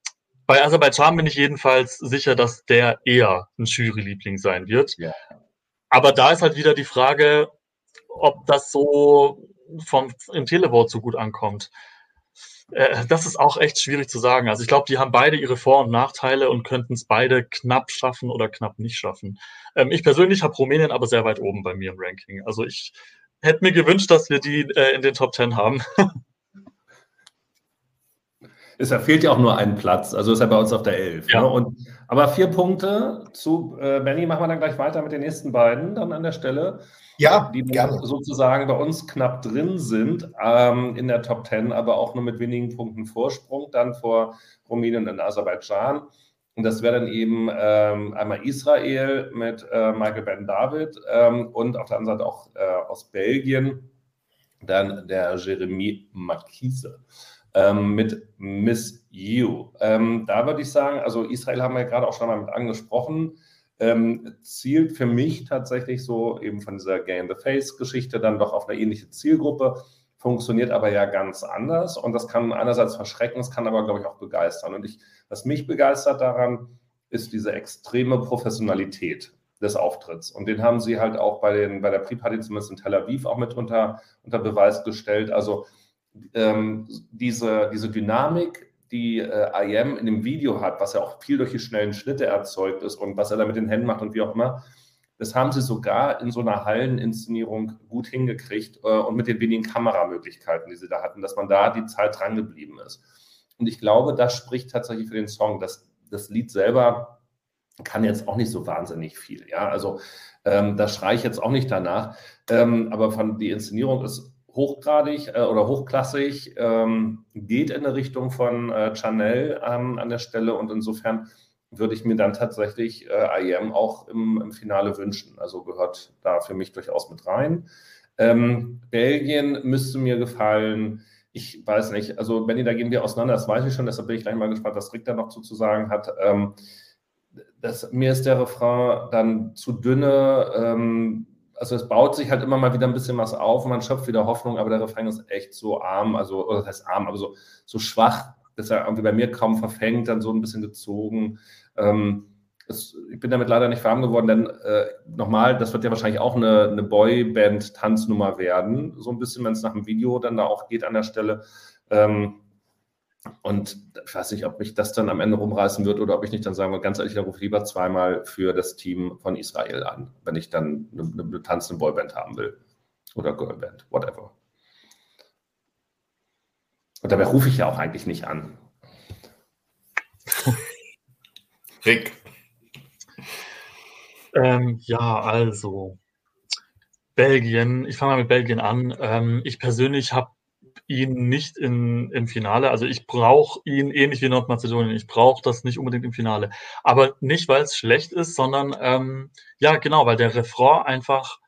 bei Aserbaidschan bin ich jedenfalls sicher, dass der eher ein Juryliebling sein wird. Ja. Aber da ist halt wieder die Frage, ob das so vom, im Televote so gut ankommt. Äh, das ist auch echt schwierig zu sagen. Also ich glaube, die haben beide ihre Vor- und Nachteile und könnten es beide knapp schaffen oder knapp nicht schaffen. Ähm, ich persönlich habe Rumänien aber sehr weit oben bei mir im Ranking. Also ich hätte mir gewünscht, dass wir die äh, in den Top Ten haben. Es fehlt ja auch nur ein Platz, also ist er bei uns auf der 11. Ja. Ne? Und, aber vier Punkte zu äh, Benny, machen wir dann gleich weiter mit den nächsten beiden dann an der Stelle. Ja, die gerne. sozusagen bei uns knapp drin sind ähm, in der Top 10, aber auch nur mit wenigen Punkten Vorsprung dann vor Rumänien und Aserbaidschan. Und das wäre dann eben ähm, einmal Israel mit äh, Michael Ben David ähm, und auf der anderen Seite auch äh, aus Belgien dann der Jeremy Marquise ähm, mit Miss You. Ähm, da würde ich sagen, also Israel haben wir ja gerade auch schon mal mit angesprochen ähm, zielt für mich tatsächlich so eben von dieser Gay-in-the-Face-Geschichte dann doch auf eine ähnliche Zielgruppe, funktioniert aber ja ganz anders und das kann einerseits verschrecken, es kann aber, glaube ich, auch begeistern. Und ich, was mich begeistert daran, ist diese extreme Professionalität des Auftritts. Und den haben sie halt auch bei, den, bei der Pre-Party zumindest in Tel Aviv auch mit unter, unter Beweis gestellt. Also ähm, diese, diese Dynamik, die äh, IM in dem Video hat, was ja auch viel durch die schnellen Schnitte erzeugt ist und was er da mit den Händen macht und wie auch immer, das haben sie sogar in so einer Halleninszenierung gut hingekriegt äh, und mit den wenigen Kameramöglichkeiten, die sie da hatten, dass man da die Zeit dran geblieben ist. Und ich glaube, das spricht tatsächlich für den Song. Das, das Lied selber kann jetzt auch nicht so wahnsinnig viel. Ja, also ähm, da schreie ich jetzt auch nicht danach. Ähm, aber von, die Inszenierung ist hochgradig äh, oder hochklassig, ähm, geht in eine Richtung von äh, Chanel ähm, an der Stelle und insofern würde ich mir dann tatsächlich äh, IEM auch im, im, Finale wünschen. Also gehört da für mich durchaus mit rein. Ähm, Belgien müsste mir gefallen. Ich weiß nicht, also Benny, da gehen wir auseinander, das weiß ich schon, deshalb bin ich gleich mal gespannt, was Rick da noch zu, sagen hat. Ähm, das, mir ist der Refrain dann zu dünne. Also es baut sich halt immer mal wieder ein bisschen was auf und man schöpft wieder Hoffnung, aber der Refrain ist echt so arm, also, oder das heißt arm, aber so, so schwach, dass er irgendwie bei mir kaum verfängt, dann so ein bisschen gezogen. Ähm, es, ich bin damit leider nicht warm geworden, denn äh, nochmal, das wird ja wahrscheinlich auch eine, eine Boyband-Tanznummer werden, so ein bisschen, wenn es nach dem Video dann da auch geht an der Stelle. Ähm, und ich weiß nicht, ob mich das dann am Ende rumreißen wird oder ob ich nicht dann sagen würde, ganz ehrlich, da rufe ich lieber zweimal für das Team von Israel an, wenn ich dann eine, eine tanzende Boyband haben will. Oder Girlband, whatever. Und dabei rufe ich ja auch eigentlich nicht an. Rick. Ähm, ja, also Belgien, ich fange mal mit Belgien an. Ähm, ich persönlich habe ihn nicht in, im Finale. Also ich brauche ihn ähnlich wie Nordmazedonien. Ich brauche das nicht unbedingt im Finale. Aber nicht, weil es schlecht ist, sondern ähm, ja, genau, weil der Refrain einfach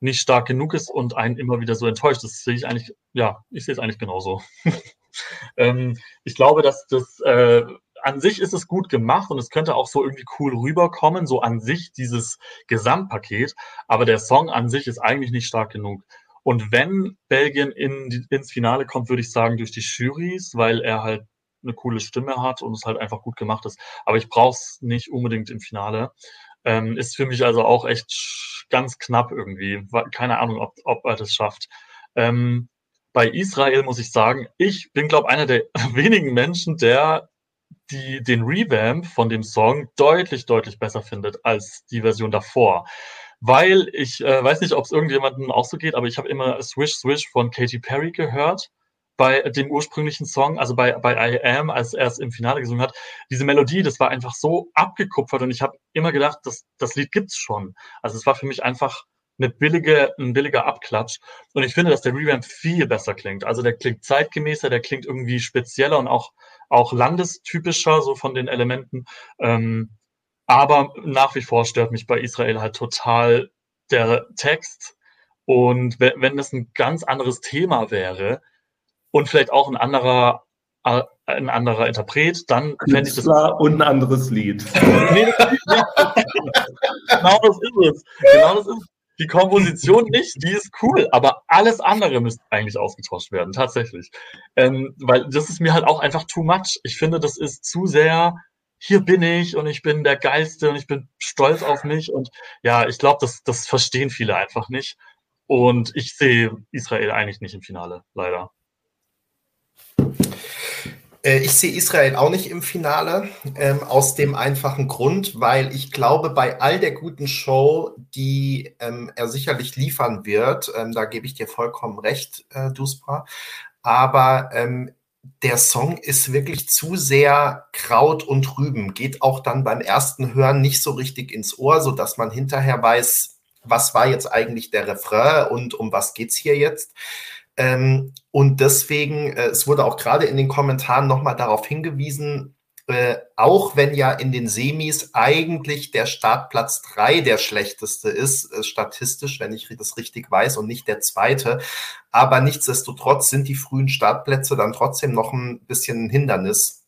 nicht stark genug ist und einen immer wieder so enttäuscht. Das sehe ich eigentlich, ja, ich sehe es eigentlich genauso. ähm, ich glaube, dass das äh, an sich ist es gut gemacht und es könnte auch so irgendwie cool rüberkommen, so an sich dieses Gesamtpaket. Aber der Song an sich ist eigentlich nicht stark genug. Und wenn Belgien in ins Finale kommt, würde ich sagen durch die Jurys, weil er halt eine coole Stimme hat und es halt einfach gut gemacht ist. Aber ich brauche es nicht unbedingt im Finale. Ähm, ist für mich also auch echt ganz knapp irgendwie. Keine Ahnung, ob, ob er das schafft. Ähm, bei Israel muss ich sagen, ich bin, glaube einer der wenigen Menschen, der die, den Revamp von dem Song deutlich, deutlich besser findet als die Version davor. Weil ich äh, weiß nicht, ob es irgendjemandem auch so geht, aber ich habe immer Swish Swish von Katy Perry gehört bei dem ursprünglichen Song, also bei, bei I Am, als er es im Finale gesungen hat. Diese Melodie, das war einfach so abgekupfert und ich habe immer gedacht, das, das Lied gibt's schon. Also es war für mich einfach eine billige, ein billiger Abklatsch. Und ich finde, dass der Revamp viel besser klingt. Also der klingt zeitgemäßer, der klingt irgendwie spezieller und auch, auch landestypischer, so von den Elementen. Ähm, aber nach wie vor stört mich bei Israel halt total der Text. Und wenn, wenn das ein ganz anderes Thema wäre und vielleicht auch ein anderer äh, ein anderer Interpret, dann fände ich das. Und ein anderes Lied. nee, genau das ist es. Genau das ist es. Die Komposition nicht, die ist cool, aber alles andere müsste eigentlich ausgetauscht werden, tatsächlich. Ähm, weil das ist mir halt auch einfach too much. Ich finde, das ist zu sehr, hier bin ich und ich bin der Geilste und ich bin stolz auf mich. Und ja, ich glaube, das, das verstehen viele einfach nicht. Und ich sehe Israel eigentlich nicht im Finale, leider. Äh, ich sehe Israel auch nicht im Finale, ähm, aus dem einfachen Grund, weil ich glaube, bei all der guten Show, die ähm, er sicherlich liefern wird, ähm, da gebe ich dir vollkommen recht, äh, Duspra, aber ähm, der Song ist wirklich zu sehr Kraut und Rüben, geht auch dann beim ersten Hören nicht so richtig ins Ohr, so dass man hinterher weiß, was war jetzt eigentlich der Refrain und um was geht's hier jetzt. Ähm, und deswegen, äh, es wurde auch gerade in den Kommentaren nochmal darauf hingewiesen, äh, auch wenn ja in den Semis eigentlich der Startplatz 3 der schlechteste ist, äh, statistisch, wenn ich das richtig weiß, und nicht der zweite. Aber nichtsdestotrotz sind die frühen Startplätze dann trotzdem noch ein bisschen ein Hindernis.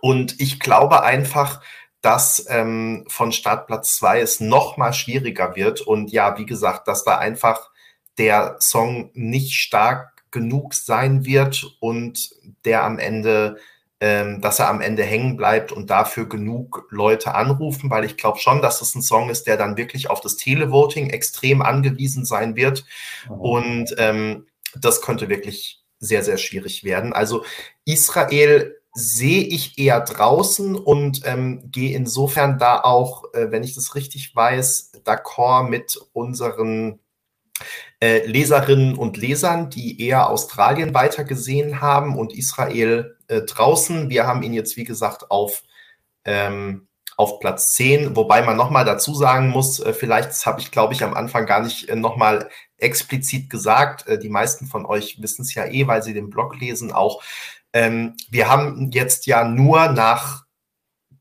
Und ich glaube einfach, dass ähm, von Startplatz 2 es noch mal schwieriger wird. Und ja, wie gesagt, dass da einfach der Song nicht stark genug sein wird und der am Ende, ähm, dass er am Ende hängen bleibt und dafür genug Leute anrufen, weil ich glaube schon, dass es ein Song ist, der dann wirklich auf das Televoting extrem angewiesen sein wird. Mhm. Und ähm, das könnte wirklich sehr, sehr schwierig werden. Also Israel sehe ich eher draußen und ähm, gehe insofern da auch, äh, wenn ich das richtig weiß, d'accord mit unseren äh, Leserinnen und Lesern, die eher Australien weitergesehen haben und Israel äh, draußen. Wir haben ihn jetzt, wie gesagt, auf, ähm, auf Platz 10, wobei man nochmal dazu sagen muss, äh, vielleicht, habe ich, glaube ich, am Anfang gar nicht äh, nochmal explizit gesagt, äh, die meisten von euch wissen es ja eh, weil sie den Blog lesen auch. Ähm, wir haben jetzt ja nur nach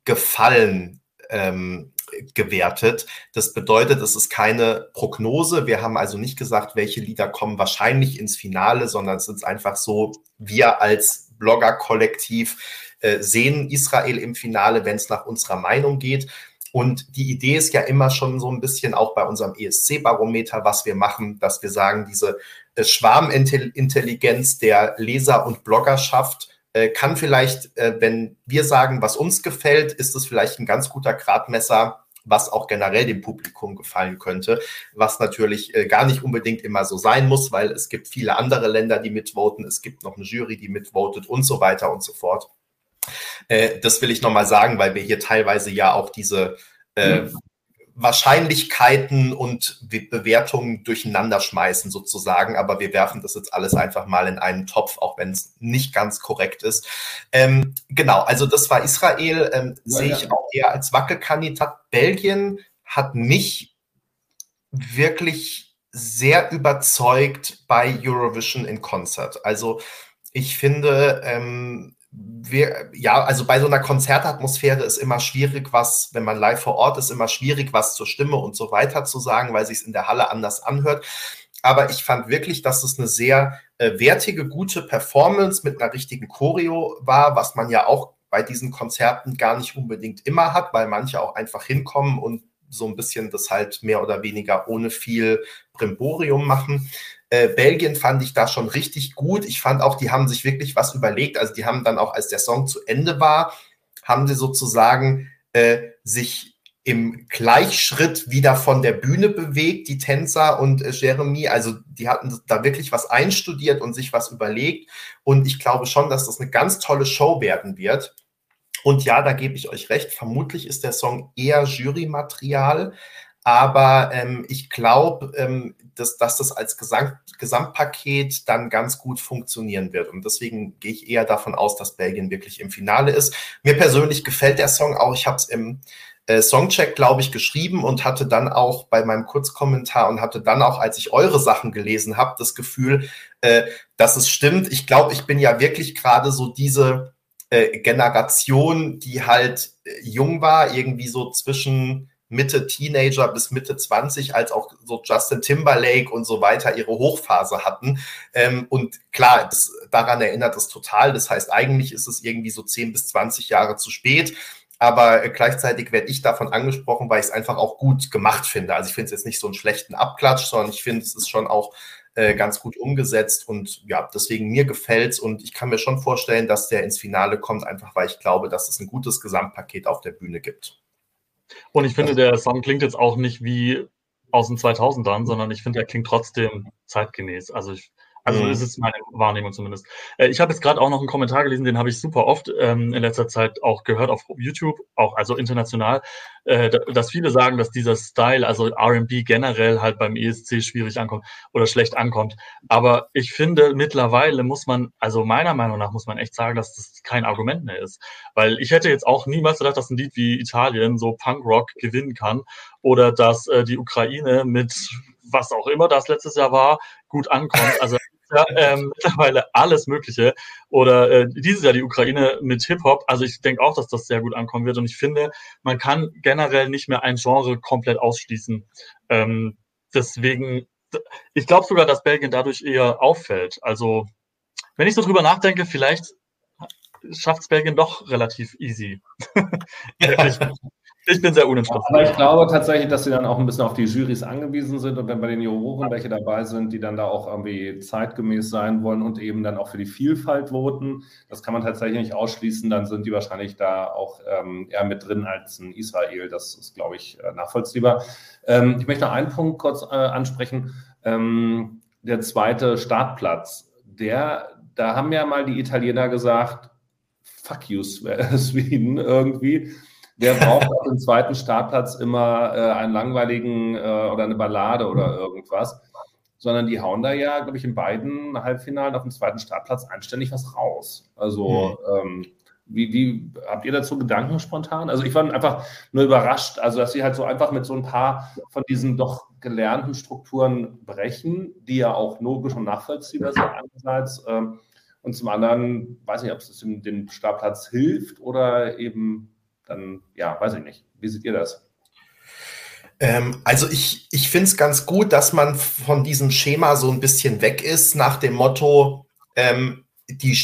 Gefallen ähm, gewertet. Das bedeutet, es ist keine Prognose. Wir haben also nicht gesagt, welche Lieder kommen wahrscheinlich ins Finale, sondern es ist einfach so, wir als Blogger-Kollektiv äh, sehen Israel im Finale, wenn es nach unserer Meinung geht. Und die Idee ist ja immer schon so ein bisschen auch bei unserem ESC-Barometer, was wir machen, dass wir sagen, diese äh, Schwarmintelligenz der Leser und Bloggerschaft äh, kann vielleicht, äh, wenn wir sagen, was uns gefällt, ist es vielleicht ein ganz guter Gradmesser, was auch generell dem Publikum gefallen könnte, was natürlich äh, gar nicht unbedingt immer so sein muss, weil es gibt viele andere Länder, die mitvoten, es gibt noch eine Jury, die mitvotet und so weiter und so fort. Äh, das will ich nochmal sagen, weil wir hier teilweise ja auch diese äh, mhm. Wahrscheinlichkeiten und Bewertungen durcheinander schmeißen sozusagen, aber wir werfen das jetzt alles einfach mal in einen Topf, auch wenn es nicht ganz korrekt ist. Ähm, genau, also das war Israel, ähm, ja, sehe ich auch eher als Wackelkandidat. Belgien hat mich wirklich sehr überzeugt bei Eurovision in Concert. Also ich finde, ähm, wir, ja, also bei so einer Konzertatmosphäre ist immer schwierig, was, wenn man live vor Ort ist, immer schwierig, was zur Stimme und so weiter zu sagen, weil sich es in der Halle anders anhört. Aber ich fand wirklich, dass es eine sehr äh, wertige, gute Performance mit einer richtigen Choreo war, was man ja auch bei diesen Konzerten gar nicht unbedingt immer hat, weil manche auch einfach hinkommen und so ein bisschen das halt mehr oder weniger ohne viel Brimborium machen. Äh, Belgien fand ich da schon richtig gut. Ich fand auch, die haben sich wirklich was überlegt. Also die haben dann auch, als der Song zu Ende war, haben sie sozusagen äh, sich im Gleichschritt wieder von der Bühne bewegt, die Tänzer und äh, Jeremy. Also die hatten da wirklich was einstudiert und sich was überlegt. Und ich glaube schon, dass das eine ganz tolle Show werden wird. Und ja, da gebe ich euch recht. Vermutlich ist der Song eher Jurymaterial. Aber ähm, ich glaube, ähm, dass, dass das als Gesam Gesamtpaket dann ganz gut funktionieren wird. Und deswegen gehe ich eher davon aus, dass Belgien wirklich im Finale ist. Mir persönlich gefällt der Song auch. Ich habe es im äh, Songcheck, glaube ich, geschrieben und hatte dann auch bei meinem Kurzkommentar und hatte dann auch, als ich eure Sachen gelesen habe, das Gefühl, äh, dass es stimmt. Ich glaube, ich bin ja wirklich gerade so diese äh, Generation, die halt äh, jung war, irgendwie so zwischen Mitte Teenager bis Mitte 20, als auch so Justin Timberlake und so weiter ihre Hochphase hatten. Ähm, und klar, das, daran erinnert es total. Das heißt, eigentlich ist es irgendwie so 10 bis 20 Jahre zu spät aber äh, gleichzeitig werde ich davon angesprochen, weil ich es einfach auch gut gemacht finde. Also ich finde es jetzt nicht so einen schlechten Abklatsch, sondern ich finde, es ist schon auch äh, ganz gut umgesetzt und ja, deswegen mir gefällt's und ich kann mir schon vorstellen, dass der ins Finale kommt, einfach weil ich glaube, dass es ein gutes Gesamtpaket auf der Bühne gibt. Und ich finde, der Song klingt jetzt auch nicht wie aus den 2000ern, sondern ich finde, er klingt trotzdem zeitgemäß. Also ich also mhm. ist es meine Wahrnehmung zumindest. Äh, ich habe jetzt gerade auch noch einen Kommentar gelesen, den habe ich super oft ähm, in letzter Zeit auch gehört auf YouTube, auch also international, äh, dass viele sagen, dass dieser Style, also R&B generell halt beim ESC schwierig ankommt oder schlecht ankommt. Aber ich finde, mittlerweile muss man, also meiner Meinung nach muss man echt sagen, dass das kein Argument mehr ist. Weil ich hätte jetzt auch niemals gedacht, dass ein Lied wie Italien so Punkrock gewinnen kann oder dass äh, die Ukraine mit was auch immer das letztes Jahr war, gut ankommt. Also ja, ähm, mittlerweile alles Mögliche. Oder äh, dieses Jahr die Ukraine mit Hip-Hop. Also ich denke auch, dass das sehr gut ankommen wird. Und ich finde, man kann generell nicht mehr ein Genre komplett ausschließen. Ähm, deswegen, ich glaube sogar, dass Belgien dadurch eher auffällt. Also, wenn ich so drüber nachdenke, vielleicht schafft es Belgien doch relativ easy. Ich bin sehr unentschlossen. Aber ich glaube tatsächlich, dass sie dann auch ein bisschen auf die Jurys angewiesen sind und wenn bei den Juroren welche dabei sind, die dann da auch irgendwie zeitgemäß sein wollen und eben dann auch für die Vielfalt voten, das kann man tatsächlich nicht ausschließen, dann sind die wahrscheinlich da auch ähm, eher mit drin als in Israel. Das ist, glaube ich, äh, nachvollziehbar. Ähm, ich möchte noch einen Punkt kurz äh, ansprechen. Ähm, der zweite Startplatz, der, da haben ja mal die Italiener gesagt, fuck you, Sweden irgendwie Wer braucht auf dem zweiten Startplatz immer äh, einen langweiligen äh, oder eine Ballade oder irgendwas? Sondern die hauen da ja, glaube ich, in beiden Halbfinalen auf dem zweiten Startplatz einständig was raus. Also, mhm. ähm, wie, wie habt ihr dazu Gedanken spontan? Also, ich war einfach nur überrascht, also dass sie halt so einfach mit so ein paar von diesen doch gelernten Strukturen brechen, die ja auch logisch und nachvollziehbar sind einerseits. Ähm, und zum anderen, weiß nicht, ob es dem, dem Startplatz hilft oder eben dann, ja, weiß ich nicht. Wie seht ihr das? Ähm, also ich, ich finde es ganz gut, dass man von diesem Schema so ein bisschen weg ist, nach dem Motto, ähm, die,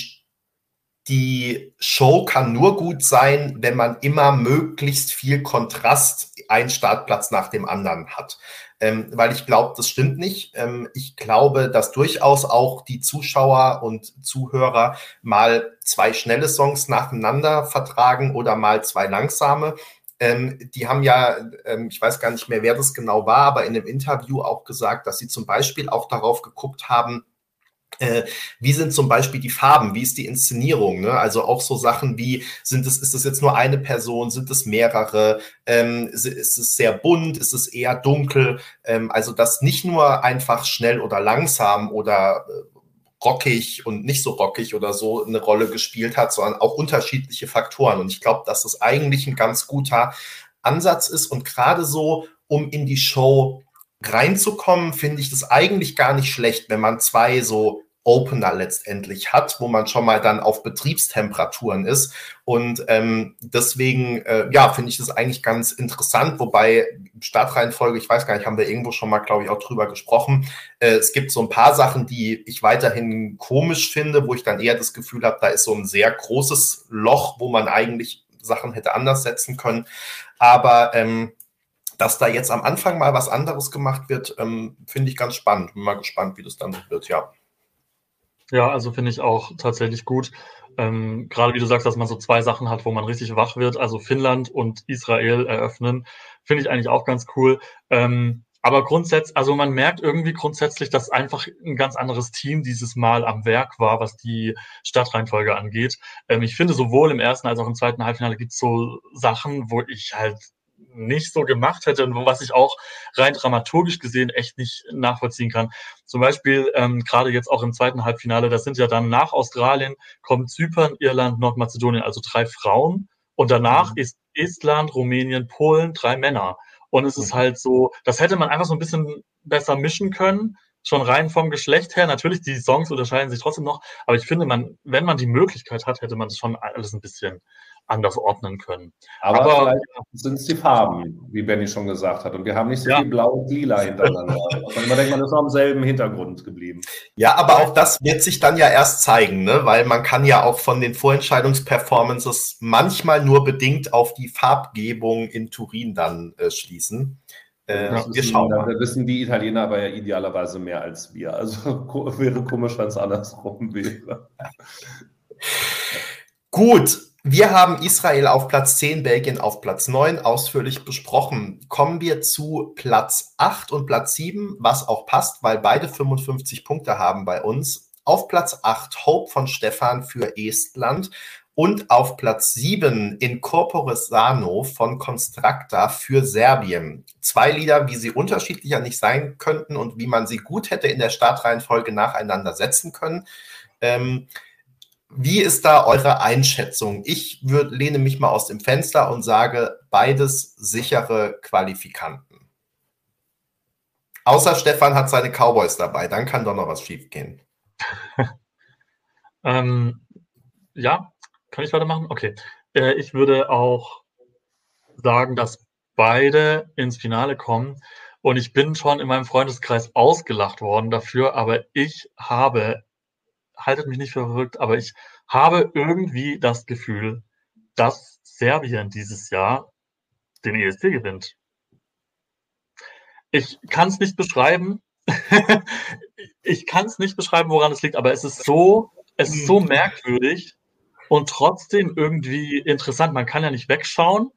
die Show kann nur gut sein, wenn man immer möglichst viel Kontrast, einen Startplatz nach dem anderen hat ähm, weil ich glaube, das stimmt nicht. Ähm, ich glaube, dass durchaus auch die Zuschauer und Zuhörer mal zwei schnelle Songs nacheinander vertragen oder mal zwei langsame. Ähm, die haben ja, ähm, ich weiß gar nicht mehr, wer das genau war, aber in einem Interview auch gesagt, dass sie zum Beispiel auch darauf geguckt haben, wie sind zum Beispiel die Farben? Wie ist die Inszenierung? Ne? Also auch so Sachen wie, sind es, ist es jetzt nur eine Person? Sind es mehrere? Ähm, ist es sehr bunt? Ist es eher dunkel? Ähm, also, dass nicht nur einfach schnell oder langsam oder äh, rockig und nicht so rockig oder so eine Rolle gespielt hat, sondern auch unterschiedliche Faktoren. Und ich glaube, dass das eigentlich ein ganz guter Ansatz ist und gerade so, um in die Show reinzukommen, finde ich das eigentlich gar nicht schlecht, wenn man zwei so Opener letztendlich hat, wo man schon mal dann auf Betriebstemperaturen ist. Und ähm, deswegen, äh, ja, finde ich das eigentlich ganz interessant, wobei Startreihenfolge, ich weiß gar nicht, haben wir irgendwo schon mal, glaube ich, auch drüber gesprochen. Äh, es gibt so ein paar Sachen, die ich weiterhin komisch finde, wo ich dann eher das Gefühl habe, da ist so ein sehr großes Loch, wo man eigentlich Sachen hätte anders setzen können. Aber ähm, dass da jetzt am Anfang mal was anderes gemacht wird, ähm, finde ich ganz spannend. Bin mal gespannt, wie das dann wird, ja. Ja, also finde ich auch tatsächlich gut. Ähm, gerade wie du sagst, dass man so zwei Sachen hat, wo man richtig wach wird, also Finnland und Israel eröffnen, finde ich eigentlich auch ganz cool. Ähm, aber grundsätzlich, also man merkt irgendwie grundsätzlich, dass einfach ein ganz anderes Team dieses Mal am Werk war, was die Stadtreihenfolge angeht. Ähm, ich finde, sowohl im ersten als auch im zweiten Halbfinale gibt es so Sachen, wo ich halt nicht so gemacht hätte und was ich auch rein dramaturgisch gesehen echt nicht nachvollziehen kann. Zum Beispiel ähm, gerade jetzt auch im zweiten Halbfinale, das sind ja dann nach Australien, kommen Zypern, Irland, Nordmazedonien, also drei Frauen und danach mhm. ist Estland, Rumänien, Polen, drei Männer. Und es ist mhm. halt so, das hätte man einfach so ein bisschen besser mischen können schon rein vom Geschlecht her. Natürlich, die Songs unterscheiden sich trotzdem noch, aber ich finde, man, wenn man die Möglichkeit hat, hätte man das schon alles ein bisschen anders ordnen können. Aber, Aber vielleicht sind es die Farben, wie Benny schon gesagt hat. Und wir haben nicht so ja. viel blau und lila hintereinander. man denkt, man ist am selben Hintergrund geblieben. Ja, aber auch das wird sich dann ja erst zeigen, ne? weil man kann ja auch von den Vorentscheidungsperformances manchmal nur bedingt auf die Farbgebung in Turin dann äh, schließen. Äh, ja, wir schauen mal. Da wissen die Italiener aber ja idealerweise mehr als wir. Also wäre komisch, wenn es andersrum wäre. Gut, wir haben Israel auf Platz 10, Belgien auf Platz 9 ausführlich besprochen. Kommen wir zu Platz 8 und Platz 7, was auch passt, weil beide 55 Punkte haben bei uns. Auf Platz 8 Hope von Stefan für Estland und auf Platz 7 Incorpore Sano von Constructa für Serbien. Zwei Lieder, wie sie unterschiedlicher nicht sein könnten und wie man sie gut hätte in der Startreihenfolge nacheinander setzen können. Ähm, wie ist da eure Einschätzung? Ich würd, lehne mich mal aus dem Fenster und sage, beides sichere Qualifikanten. Außer Stefan hat seine Cowboys dabei, dann kann doch noch was schiefgehen. ähm, ja, kann ich weitermachen? Okay. Äh, ich würde auch sagen, dass beide ins Finale kommen. Und ich bin schon in meinem Freundeskreis ausgelacht worden dafür, aber ich habe haltet mich nicht für verrückt, aber ich habe irgendwie das Gefühl, dass Serbien dieses Jahr den ESC gewinnt. Ich kann es nicht beschreiben. ich kann es nicht beschreiben, woran es liegt, aber es ist so, es ist so merkwürdig und trotzdem irgendwie interessant. Man kann ja nicht wegschauen.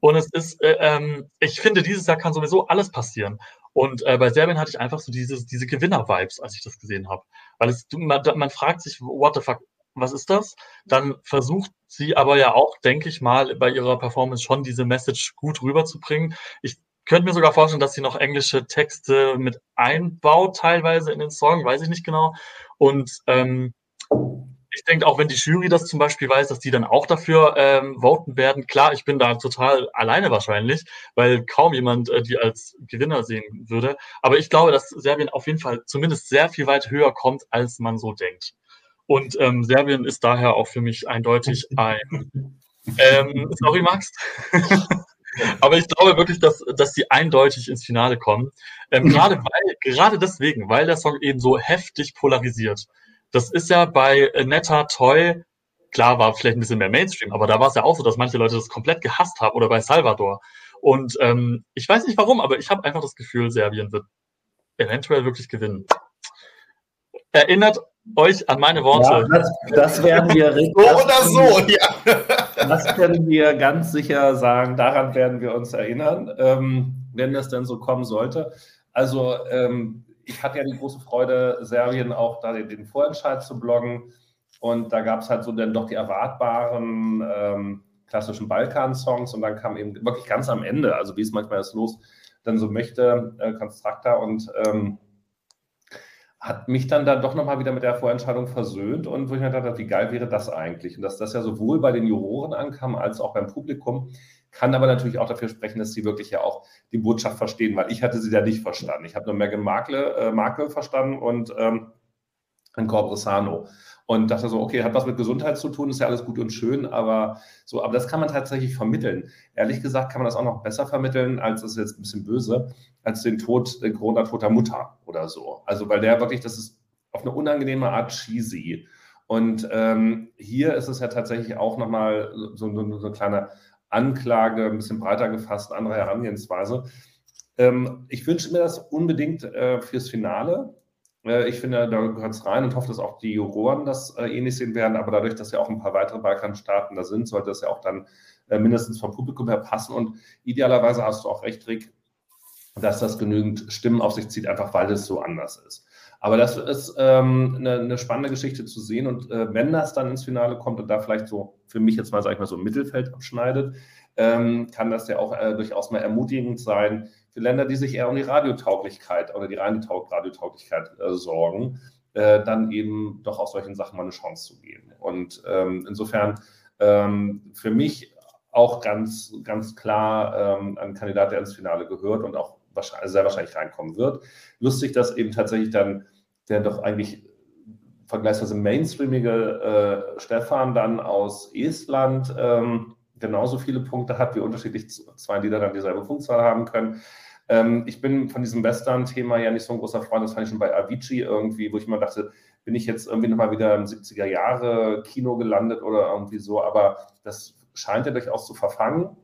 Und es ist, äh, ähm, ich finde, dieses Jahr kann sowieso alles passieren. Und äh, bei Serbien hatte ich einfach so dieses, diese Gewinner-Vibes, als ich das gesehen habe. Weil es, man, man fragt sich, what the fuck, was ist das? Dann versucht sie aber ja auch, denke ich mal, bei ihrer Performance schon diese Message gut rüberzubringen. Ich könnte mir sogar vorstellen, dass sie noch englische Texte mit einbaut, teilweise in den Song, weiß ich nicht genau. Und ähm, ich denke, auch wenn die Jury das zum Beispiel weiß, dass die dann auch dafür ähm, voten werden. Klar, ich bin da total alleine wahrscheinlich, weil kaum jemand äh, die als Gewinner sehen würde. Aber ich glaube, dass Serbien auf jeden Fall zumindest sehr viel weit höher kommt, als man so denkt. Und ähm, Serbien ist daher auch für mich eindeutig ein. Ähm, sorry, Max. Aber ich glaube wirklich, dass, dass sie eindeutig ins Finale kommen. Ähm, gerade weil, gerade deswegen, weil der Song eben so heftig polarisiert. Das ist ja bei Netta Toy, klar war vielleicht ein bisschen mehr Mainstream, aber da war es ja auch so, dass manche Leute das komplett gehasst haben oder bei Salvador. Und ähm, ich weiß nicht warum, aber ich habe einfach das Gefühl, Serbien wird eventuell wirklich gewinnen. Erinnert euch an meine Worte. Ja, das, das, werden wir so oder so, ja. Das können wir ganz sicher sagen. Daran werden wir uns erinnern, ähm, wenn das denn so kommen sollte. Also ähm, ich hatte ja die große Freude, Serbien auch da den, Vorentscheid zu bloggen. Und da gab es halt so dann doch die erwartbaren ähm, klassischen Balkan-Songs. Und dann kam eben wirklich ganz am Ende, also wie es manchmal ist los, dann so möchte, äh, Constructa und ähm, hat mich dann da doch nochmal wieder mit der Vorentscheidung versöhnt und wo ich mir dachte, wie geil wäre das eigentlich? Und dass das ja sowohl bei den Juroren ankam als auch beim Publikum. Kann aber natürlich auch dafür sprechen, dass sie wirklich ja auch die Botschaft verstehen, weil ich hatte sie ja nicht verstanden. Ich habe nur Meghan Markle, äh, Markle verstanden und ähm, in Corbresano und dachte so, okay, hat was mit Gesundheit zu tun, ist ja alles gut und schön, aber so, aber das kann man tatsächlich vermitteln. Ehrlich gesagt kann man das auch noch besser vermitteln, als das ist jetzt ein bisschen böse, als den Tod, den Corona-Tod der Mutter oder so. Also, weil der wirklich, das ist auf eine unangenehme Art cheesy. Und ähm, hier ist es ja tatsächlich auch nochmal so, so, so eine kleine Anklage, ein bisschen breiter gefasst, andere Herangehensweise. Ähm, ich wünsche mir das unbedingt äh, fürs Finale. Äh, ich finde, da gehört es rein und hoffe, dass auch die Juroren das äh, ähnlich sehen werden. Aber dadurch, dass ja auch ein paar weitere Balkanstaaten da sind, sollte es ja auch dann äh, mindestens vom Publikum her passen. Und idealerweise hast du auch recht, Rick, dass das genügend Stimmen auf sich zieht, einfach weil es so anders ist. Aber das ist ähm, eine, eine, spannende Geschichte zu sehen. Und äh, wenn das dann ins Finale kommt und da vielleicht so für mich jetzt mal, sag ich mal, so ein Mittelfeld abschneidet, ähm, kann das ja auch äh, durchaus mal ermutigend sein für Länder, die sich eher um die Radiotauglichkeit oder die reine Radiotauglichkeit äh, sorgen, äh, dann eben doch auch solchen Sachen mal eine Chance zu geben. Und ähm, insofern ähm, für mich auch ganz, ganz klar ähm, ein Kandidat, der ins Finale gehört und auch wahrscheinlich, sehr wahrscheinlich reinkommen wird. Lustig, dass eben tatsächlich dann der doch eigentlich vergleichsweise mainstreamige äh, Stefan dann aus Estland ähm, genauso viele Punkte hat, wie unterschiedlich zwei Lieder dann dieselbe Punktzahl haben können. Ähm, ich bin von diesem Western-Thema ja nicht so ein großer Freund, das fand ich schon bei Avicii irgendwie, wo ich immer dachte, bin ich jetzt irgendwie nochmal wieder im 70er Jahre Kino gelandet oder irgendwie so, aber das scheint ja durchaus zu verfangen.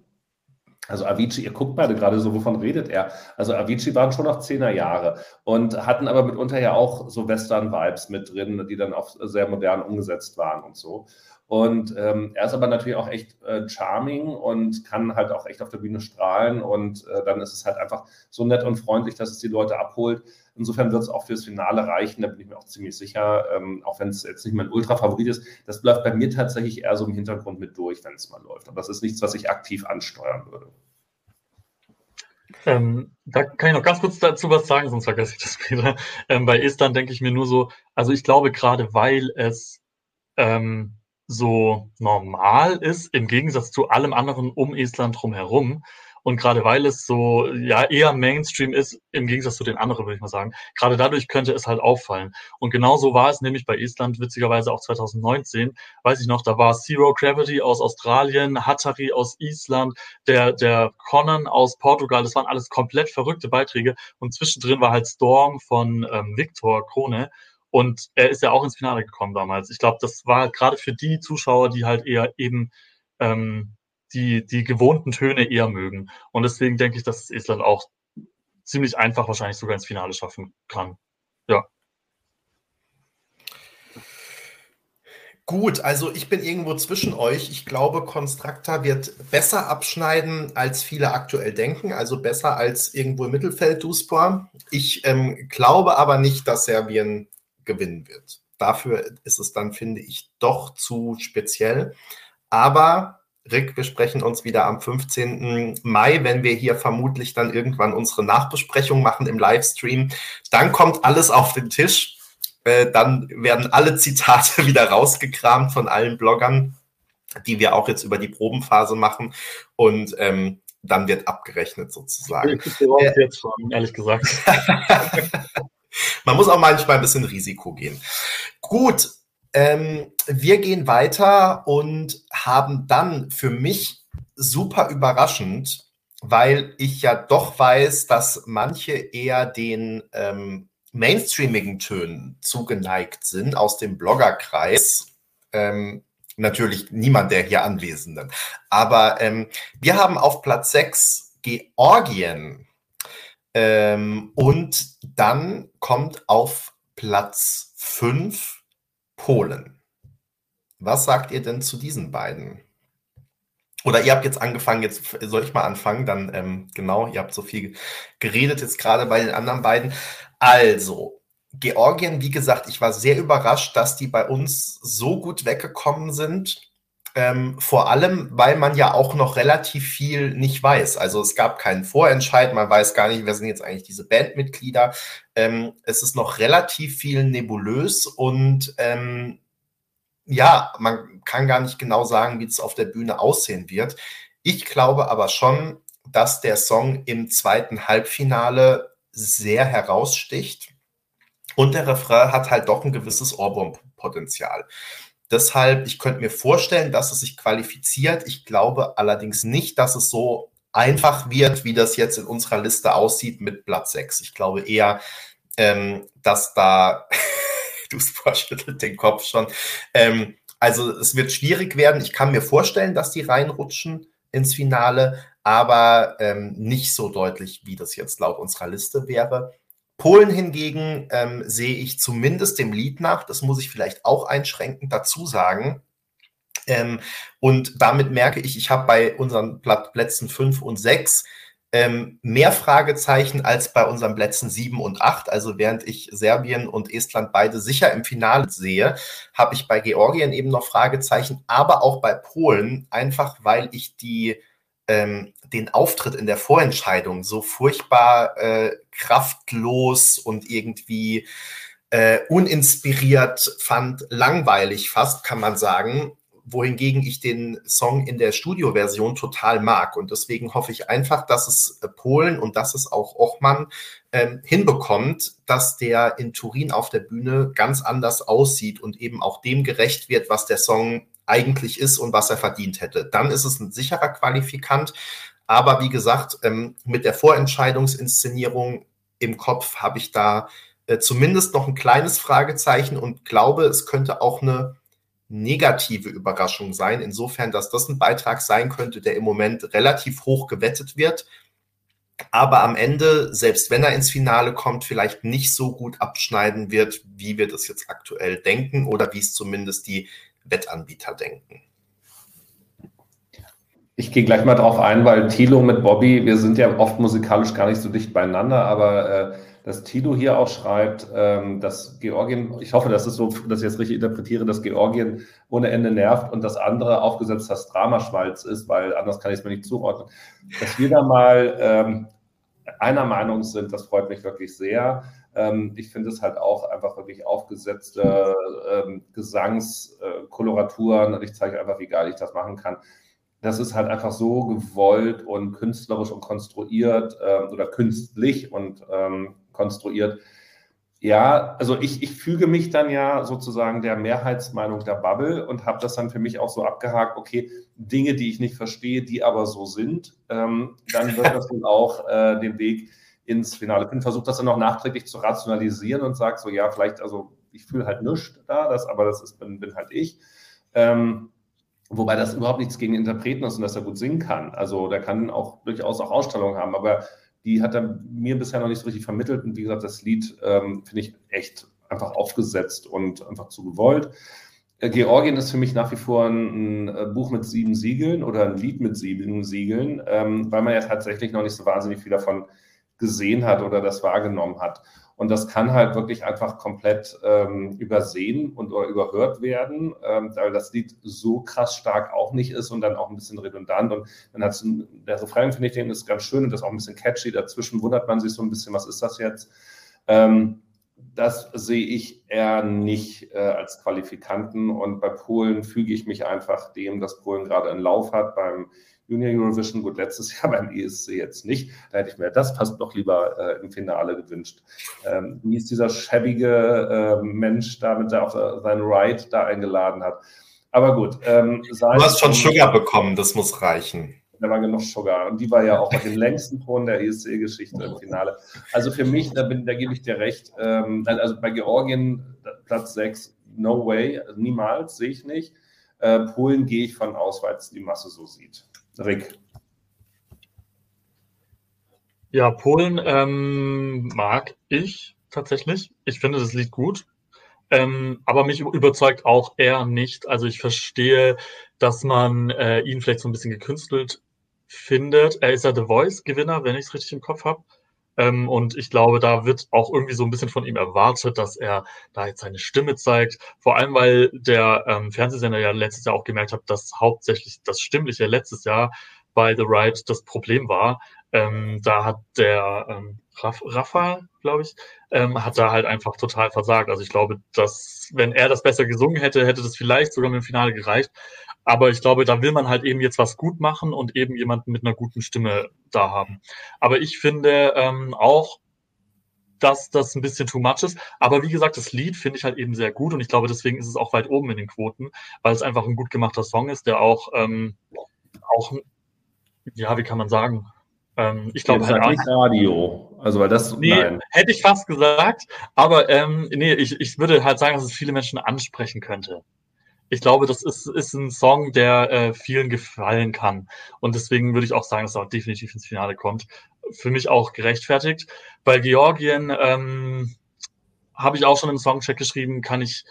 Also Avicii, ihr guckt beide gerade so, wovon redet er? Also Avicii waren schon noch Zehnerjahre und hatten aber mitunter ja auch so Western-Vibes mit drin, die dann auch sehr modern umgesetzt waren und so. Und ähm, er ist aber natürlich auch echt äh, charming und kann halt auch echt auf der Bühne strahlen. Und äh, dann ist es halt einfach so nett und freundlich, dass es die Leute abholt. Insofern wird es auch fürs Finale reichen, da bin ich mir auch ziemlich sicher, ähm, auch wenn es jetzt nicht mein Ultra-Favorit ist. Das läuft bei mir tatsächlich eher so im Hintergrund mit durch, wenn es mal läuft. Aber das ist nichts, was ich aktiv ansteuern würde. Ähm, da kann ich noch ganz kurz dazu was sagen, sonst vergesse ich das später. Ähm, bei Estland denke ich mir nur so, also ich glaube gerade, weil es ähm, so normal ist, im Gegensatz zu allem anderen um Estland drumherum. Und gerade weil es so ja eher Mainstream ist, im Gegensatz zu den anderen, würde ich mal sagen, gerade dadurch könnte es halt auffallen. Und genauso war es nämlich bei Estland, witzigerweise auch 2019, weiß ich noch, da war Zero Gravity aus Australien, Hattari aus Island, der, der Conan aus Portugal, das waren alles komplett verrückte Beiträge. Und zwischendrin war halt Storm von ähm, Victor Krone. Und er ist ja auch ins Finale gekommen damals. Ich glaube, das war gerade für die Zuschauer, die halt eher eben ähm, die, die gewohnten Töne eher mögen. Und deswegen denke ich, dass Estland auch ziemlich einfach wahrscheinlich sogar ins Finale schaffen kann. Ja. Gut, also ich bin irgendwo zwischen euch. Ich glaube, Constructa wird besser abschneiden, als viele aktuell denken. Also besser als irgendwo im Mittelfeld Duspor. Ich ähm, glaube aber nicht, dass Serbien gewinnen wird. Dafür ist es dann, finde ich, doch zu speziell. Aber Rick, wir sprechen uns wieder am 15. Mai, wenn wir hier vermutlich dann irgendwann unsere Nachbesprechung machen im Livestream. Dann kommt alles auf den Tisch. Äh, dann werden alle Zitate wieder rausgekramt von allen Bloggern, die wir auch jetzt über die Probenphase machen. Und ähm, dann wird abgerechnet sozusagen. Ich äh, jetzt schon, ehrlich gesagt. Man muss auch manchmal ein bisschen Risiko gehen. Gut, ähm, wir gehen weiter und haben dann für mich super überraschend, weil ich ja doch weiß, dass manche eher den ähm, mainstreamigen Tönen zugeneigt sind aus dem Bloggerkreis. Ähm, natürlich niemand der hier Anwesenden. Aber ähm, wir haben auf Platz 6 Georgien ähm, und dann kommt auf Platz 5 Polen. Was sagt ihr denn zu diesen beiden? Oder ihr habt jetzt angefangen, jetzt soll ich mal anfangen, dann ähm, genau, ihr habt so viel geredet jetzt gerade bei den anderen beiden. Also, Georgien, wie gesagt, ich war sehr überrascht, dass die bei uns so gut weggekommen sind. Ähm, vor allem, weil man ja auch noch relativ viel nicht weiß. Also es gab keinen Vorentscheid, man weiß gar nicht, wer sind jetzt eigentlich diese Bandmitglieder. Ähm, es ist noch relativ viel nebulös und ähm, ja, man kann gar nicht genau sagen, wie es auf der Bühne aussehen wird. Ich glaube aber schon, dass der Song im zweiten Halbfinale sehr heraussticht Und der Refrain hat halt doch ein gewisses Ohrwurmpotenzial. Deshalb, ich könnte mir vorstellen, dass es sich qualifiziert. Ich glaube allerdings nicht, dass es so einfach wird, wie das jetzt in unserer Liste aussieht mit Platz 6. Ich glaube eher, ähm, dass da, du schüttelt den Kopf schon, ähm, also es wird schwierig werden. Ich kann mir vorstellen, dass die reinrutschen ins Finale, aber ähm, nicht so deutlich, wie das jetzt laut unserer Liste wäre. Polen hingegen ähm, sehe ich zumindest dem Lied nach, das muss ich vielleicht auch einschränkend dazu sagen, ähm, und damit merke ich, ich habe bei unseren Plätzen 5 und 6 ähm, mehr Fragezeichen als bei unseren Plätzen 7 und 8. Also während ich Serbien und Estland beide sicher im Finale sehe, habe ich bei Georgien eben noch Fragezeichen, aber auch bei Polen, einfach weil ich die, ähm, den Auftritt in der Vorentscheidung so furchtbar äh, kraftlos und irgendwie äh, uninspiriert fand, langweilig fast, kann man sagen wohingegen ich den Song in der Studioversion total mag. Und deswegen hoffe ich einfach, dass es äh, Polen und dass es auch Ochmann ähm, hinbekommt, dass der in Turin auf der Bühne ganz anders aussieht und eben auch dem gerecht wird, was der Song eigentlich ist und was er verdient hätte. Dann ist es ein sicherer Qualifikant. Aber wie gesagt, ähm, mit der Vorentscheidungsinszenierung im Kopf habe ich da äh, zumindest noch ein kleines Fragezeichen und glaube, es könnte auch eine negative Überraschung sein, insofern, dass das ein Beitrag sein könnte, der im Moment relativ hoch gewettet wird, aber am Ende, selbst wenn er ins Finale kommt, vielleicht nicht so gut abschneiden wird, wie wir das jetzt aktuell denken oder wie es zumindest die Wettanbieter denken. Ich gehe gleich mal drauf ein, weil Thilo mit Bobby, wir sind ja oft musikalisch gar nicht so dicht beieinander, aber äh, dass Tilo hier auch schreibt, ähm, dass Georgien, ich hoffe, dass es so, dass ich es richtig interpretiere, dass Georgien ohne Ende nervt und das andere aufgesetzt das Dramaschwalz ist, weil anders kann ich es mir nicht zuordnen. Dass wir da mal ähm, einer Meinung sind, das freut mich wirklich sehr. Ähm, ich finde es halt auch einfach wirklich aufgesetzte ähm, Gesangskoloraturen. ich zeige einfach, wie geil ich das machen kann das ist halt einfach so gewollt und künstlerisch und konstruiert äh, oder künstlich und ähm, konstruiert. Ja, also ich, ich füge mich dann ja sozusagen der Mehrheitsmeinung der Bubble und habe das dann für mich auch so abgehakt, okay, Dinge, die ich nicht verstehe, die aber so sind, ähm, dann wird das dann auch äh, den Weg ins Finale finden. Versuche das dann auch nachträglich zu rationalisieren und sage so, ja, vielleicht, also ich fühle halt nichts da, das, aber das ist, bin, bin halt ich. Ähm, wobei das überhaupt nichts gegen Interpreten ist und dass er gut singen kann. Also der kann auch durchaus auch Ausstrahlung haben, aber die hat er mir bisher noch nicht so richtig vermittelt. Und wie gesagt, das Lied ähm, finde ich echt einfach aufgesetzt und einfach zu gewollt. Äh, Georgien ist für mich nach wie vor ein, ein, äh, Buch mit sieben Siegeln oder ein Lied mit sieben Siegeln, ähm, weil man ja tatsächlich noch nicht so wahnsinnig viel davon gesehen hat oder das wahrgenommen hat. Und das kann halt wirklich einfach komplett ähm, übersehen und oder überhört werden, ähm, weil das Lied so krass stark auch nicht ist und dann auch ein bisschen redundant. Und dann hat der Refrain, finde ich, den ist ganz schön und das ist auch ein bisschen catchy. Dazwischen wundert man sich so ein bisschen, was ist das jetzt? Ähm, das sehe ich eher nicht äh, als Qualifikanten. Und bei Polen füge ich mich einfach dem, dass Polen gerade einen Lauf hat. Beim Junior Eurovision, gut, letztes Jahr beim ESC jetzt nicht. Da hätte ich mir das passt doch lieber äh, im Finale gewünscht. Ähm, wie ist dieser schäbige äh, Mensch da mit der auf seinen Ride da eingeladen hat. Aber gut. Ähm, du hast schon Sugar bekommen, das muss reichen. Da war genug Sugar. Und die war ja auch auf dem längsten Ton der ESC-Geschichte im Finale. Also für mich, da, bin, da gebe ich dir recht. Ähm, also bei Georgien Platz 6, no way, also niemals, sehe ich nicht. Äh, Polen gehe ich von aus, weil es die Masse so sieht. Rick. Ja, Polen ähm, mag ich tatsächlich. Ich finde das Lied gut. Ähm, aber mich überzeugt auch er nicht. Also ich verstehe, dass man äh, ihn vielleicht so ein bisschen gekünstelt findet. Er ist ja The Voice-Gewinner, wenn ich es richtig im Kopf habe. Ähm, und ich glaube, da wird auch irgendwie so ein bisschen von ihm erwartet, dass er da jetzt seine Stimme zeigt. Vor allem, weil der ähm, Fernsehsender ja letztes Jahr auch gemerkt hat, dass hauptsächlich das Stimmliche letztes Jahr bei The Ride das Problem war. Ähm, da hat der ähm, Raff, Rafa, glaube ich, ähm, hat da halt einfach total versagt. Also ich glaube, dass wenn er das besser gesungen hätte, hätte das vielleicht sogar mit dem Finale gereicht. Aber ich glaube, da will man halt eben jetzt was gut machen und eben jemanden mit einer guten Stimme da haben. Aber ich finde ähm, auch, dass das ein bisschen too much ist. Aber wie gesagt, das Lied finde ich halt eben sehr gut und ich glaube, deswegen ist es auch weit oben in den Quoten, weil es einfach ein gut gemachter Song ist, der auch, ähm, auch ja, wie kann man sagen, ähm, ich glaube halt nicht Radio. Also weil das nee, nein. hätte ich fast gesagt, aber ähm, nee, ich, ich würde halt sagen, dass es viele Menschen ansprechen könnte. Ich glaube, das ist, ist ein Song, der äh, vielen gefallen kann. Und deswegen würde ich auch sagen, dass er auch definitiv ins Finale kommt. Für mich auch gerechtfertigt. Bei Georgien ähm, habe ich auch schon im Songcheck geschrieben, kann ich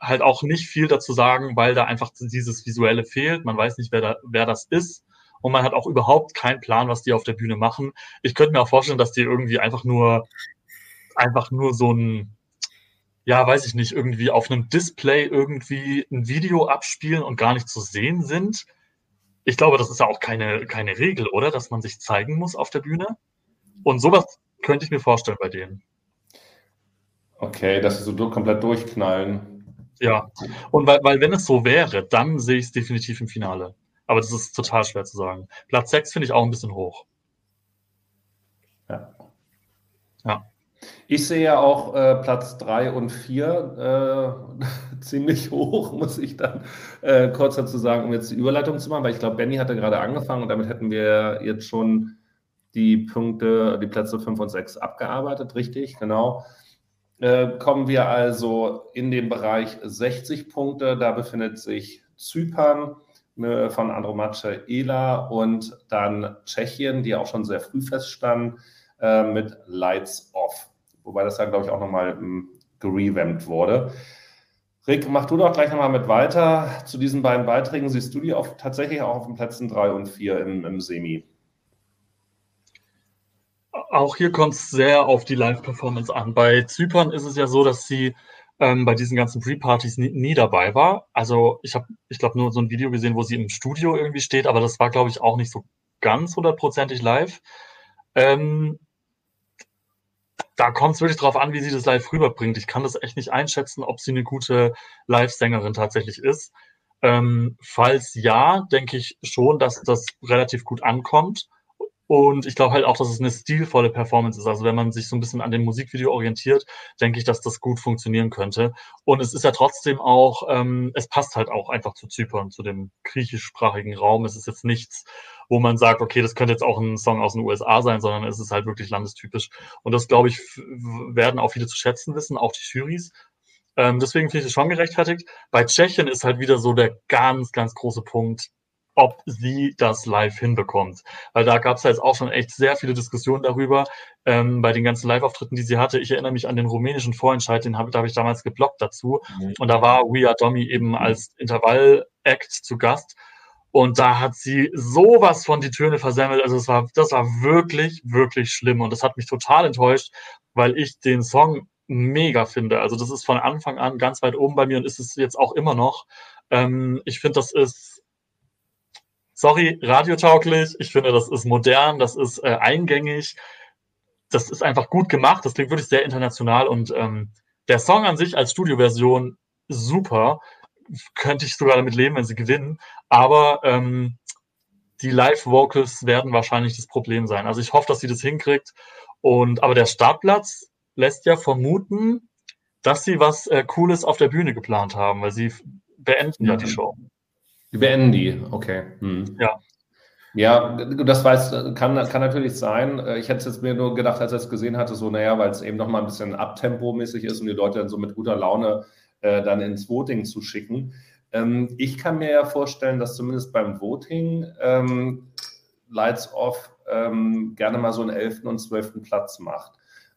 halt auch nicht viel dazu sagen, weil da einfach dieses Visuelle fehlt. Man weiß nicht, wer, da, wer das ist und man hat auch überhaupt keinen Plan, was die auf der Bühne machen. Ich könnte mir auch vorstellen, dass die irgendwie einfach nur, einfach nur so ein, ja, weiß ich nicht, irgendwie auf einem Display irgendwie ein Video abspielen und gar nicht zu sehen sind. Ich glaube, das ist ja auch keine, keine Regel, oder? Dass man sich zeigen muss auf der Bühne. Und sowas könnte ich mir vorstellen bei denen. Okay, dass sie so komplett durchknallen. Ja, und weil, weil wenn es so wäre, dann sehe ich es definitiv im Finale. Aber das ist total schwer zu sagen. Platz 6 finde ich auch ein bisschen hoch. Ja. Ja. Ich sehe ja auch äh, Platz 3 und 4 äh, ziemlich hoch, muss ich dann äh, kurz dazu sagen, um jetzt die Überleitung zu machen, weil ich glaube, Benny hatte gerade angefangen und damit hätten wir jetzt schon die Punkte, die Plätze 5 und 6 abgearbeitet, richtig, genau. Äh, kommen wir also in den Bereich 60 Punkte, da befindet sich Zypern, von Andromache Ela und dann Tschechien, die auch schon sehr früh feststanden, äh, mit Lights Off. Wobei das dann, glaube ich, auch nochmal ähm, gerevampt wurde. Rick, mach du doch gleich nochmal mit weiter. Zu diesen beiden Beiträgen siehst du die auf, tatsächlich auch auf den Plätzen 3 und 4 im, im Semi. Auch hier kommt es sehr auf die Live-Performance an. Bei Zypern ist es ja so, dass sie ähm, bei diesen ganzen Pre-Partys nie, nie, dabei war. Also ich habe, ich glaube, nur so ein Video gesehen, wo sie im Studio irgendwie steht, aber das war, glaube ich, auch nicht so ganz hundertprozentig live. Ähm, da kommt es wirklich drauf an, wie sie das live rüberbringt. Ich kann das echt nicht einschätzen, ob sie eine gute Live-Sängerin tatsächlich ist. Ähm, falls ja, denke ich schon, dass das relativ gut ankommt. Und ich glaube halt auch, dass es eine stilvolle Performance ist. Also wenn man sich so ein bisschen an dem Musikvideo orientiert, denke ich, dass das gut funktionieren könnte. Und es ist ja trotzdem auch, ähm, es passt halt auch einfach zu Zypern, zu dem griechischsprachigen Raum. Es ist jetzt nichts, wo man sagt, okay, das könnte jetzt auch ein Song aus den USA sein, sondern es ist halt wirklich landestypisch. Und das, glaube ich, werden auch viele zu schätzen wissen, auch die Jurys. Ähm, deswegen finde ich es schon gerechtfertigt. Bei Tschechien ist halt wieder so der ganz, ganz große Punkt ob sie das live hinbekommt. Weil da gab es ja jetzt auch schon echt sehr viele Diskussionen darüber, ähm, bei den ganzen Live-Auftritten, die sie hatte. Ich erinnere mich an den rumänischen Vorentscheid, den habe hab ich damals geblockt dazu. Mhm. Und da war We Are Domi eben als Intervall-Act zu Gast. Und da hat sie sowas von die Töne versemmelt. Also das war, das war wirklich, wirklich schlimm. Und das hat mich total enttäuscht, weil ich den Song mega finde. Also das ist von Anfang an ganz weit oben bei mir und ist es jetzt auch immer noch. Ähm, ich finde, das ist sorry, radiotauglich. Ich finde, das ist modern, das ist äh, eingängig, das ist einfach gut gemacht. Das klingt wirklich sehr international und ähm, der Song an sich als Studioversion super. Könnte ich sogar damit leben, wenn sie gewinnen. Aber ähm, die Live-Vocals werden wahrscheinlich das Problem sein. Also ich hoffe, dass sie das hinkriegt. Und aber der Startplatz lässt ja vermuten, dass sie was äh, Cooles auf der Bühne geplant haben, weil sie beenden ja, ja die Show. Die beenden die, okay. Hm. Ja. Ja, das weiß, kann, kann natürlich sein. Ich hätte es jetzt mir nur gedacht, als er es gesehen hatte, so, naja, weil es eben nochmal ein bisschen abtempomäßig ist und die Leute dann so mit guter Laune äh, dann ins Voting zu schicken. Ähm, ich kann mir ja vorstellen, dass zumindest beim Voting ähm, Lights Off ähm, gerne mal so einen 11. und 12. Platz macht,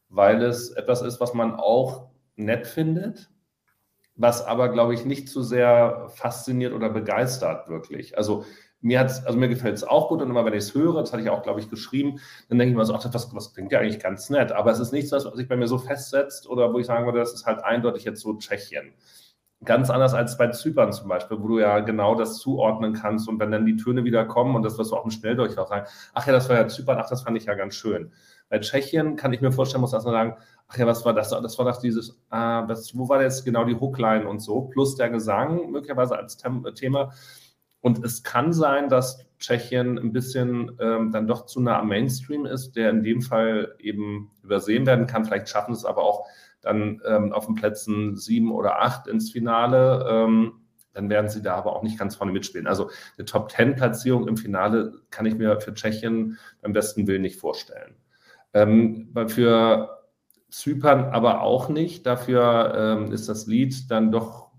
weil es etwas ist, was man auch nett findet, was aber, glaube ich, nicht zu sehr fasziniert oder begeistert wirklich. Also mir also mir gefällt es auch gut und immer wenn ich es höre, das hatte ich auch, glaube ich, geschrieben, dann denke ich mir so, ach, das, das klingt ja eigentlich ganz nett, aber es ist nichts, was sich bei mir so festsetzt oder wo ich sagen würde, das ist halt eindeutig jetzt so Tschechien. Ganz anders als bei Zypern zum Beispiel, wo du ja genau das zuordnen kannst und wenn dann die Töne wieder kommen und das, was du auch im Schnelldurchlauf sagst, ach ja, das war ja Zypern, ach, das fand ich ja ganz schön. Bei Tschechien kann ich mir vorstellen, muss erstmal sagen, ach ja, was war das? Das war doch dieses, äh, das, wo war jetzt genau die Hookline und so, plus der Gesang möglicherweise als Thema. Und es kann sein, dass Tschechien ein bisschen ähm, dann doch zu nah am Mainstream ist, der in dem Fall eben übersehen werden kann. Vielleicht schaffen es aber auch dann ähm, auf den Plätzen sieben oder acht ins Finale. Ähm, dann werden sie da aber auch nicht ganz vorne mitspielen. Also eine Top-10-Platzierung im Finale kann ich mir für Tschechien beim besten Willen nicht vorstellen. Ähm, für Zypern aber auch nicht. Dafür ähm, ist das Lied dann doch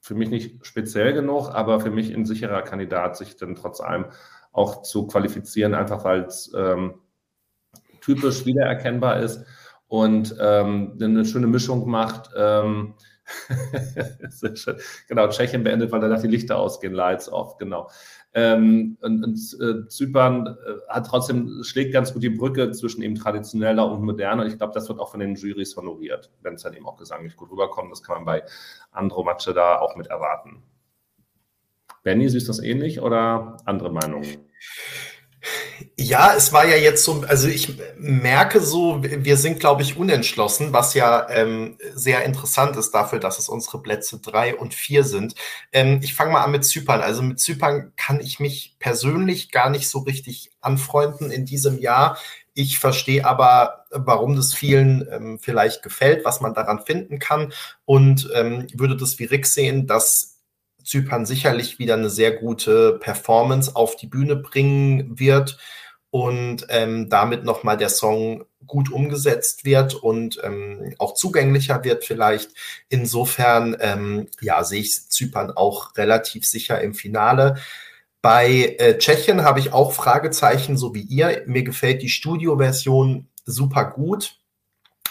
für mich nicht speziell genug, aber für mich ein sicherer Kandidat, sich dann trotz allem auch zu qualifizieren, einfach weil es ähm, typisch wiedererkennbar ist und ähm, eine schöne Mischung macht. Ähm, genau, Tschechien beendet, weil danach die Lichter ausgehen, Lights off, genau. Ähm, und, und äh, Zypern äh, hat trotzdem, schlägt ganz gut die Brücke zwischen eben traditioneller und moderner. Ich glaube, das wird auch von den Juries honoriert, wenn es dann eben auch gesanglich gut rüberkommt. Das kann man bei Andromatsche da auch mit erwarten. Benny, siehst du das ähnlich oder andere Meinungen? Ja, es war ja jetzt so, also ich merke so, wir sind, glaube ich, unentschlossen, was ja ähm, sehr interessant ist dafür, dass es unsere Plätze drei und vier sind. Ähm, ich fange mal an mit Zypern. Also mit Zypern kann ich mich persönlich gar nicht so richtig anfreunden in diesem Jahr. Ich verstehe aber, warum das vielen ähm, vielleicht gefällt, was man daran finden kann und ähm, würde das wie Rick sehen, dass Zypern sicherlich wieder eine sehr gute Performance auf die Bühne bringen wird und ähm, damit nochmal der Song gut umgesetzt wird und ähm, auch zugänglicher wird vielleicht. Insofern, ähm, ja, sehe ich Zypern auch relativ sicher im Finale. Bei äh, Tschechien habe ich auch Fragezeichen, so wie ihr. Mir gefällt die Studioversion super gut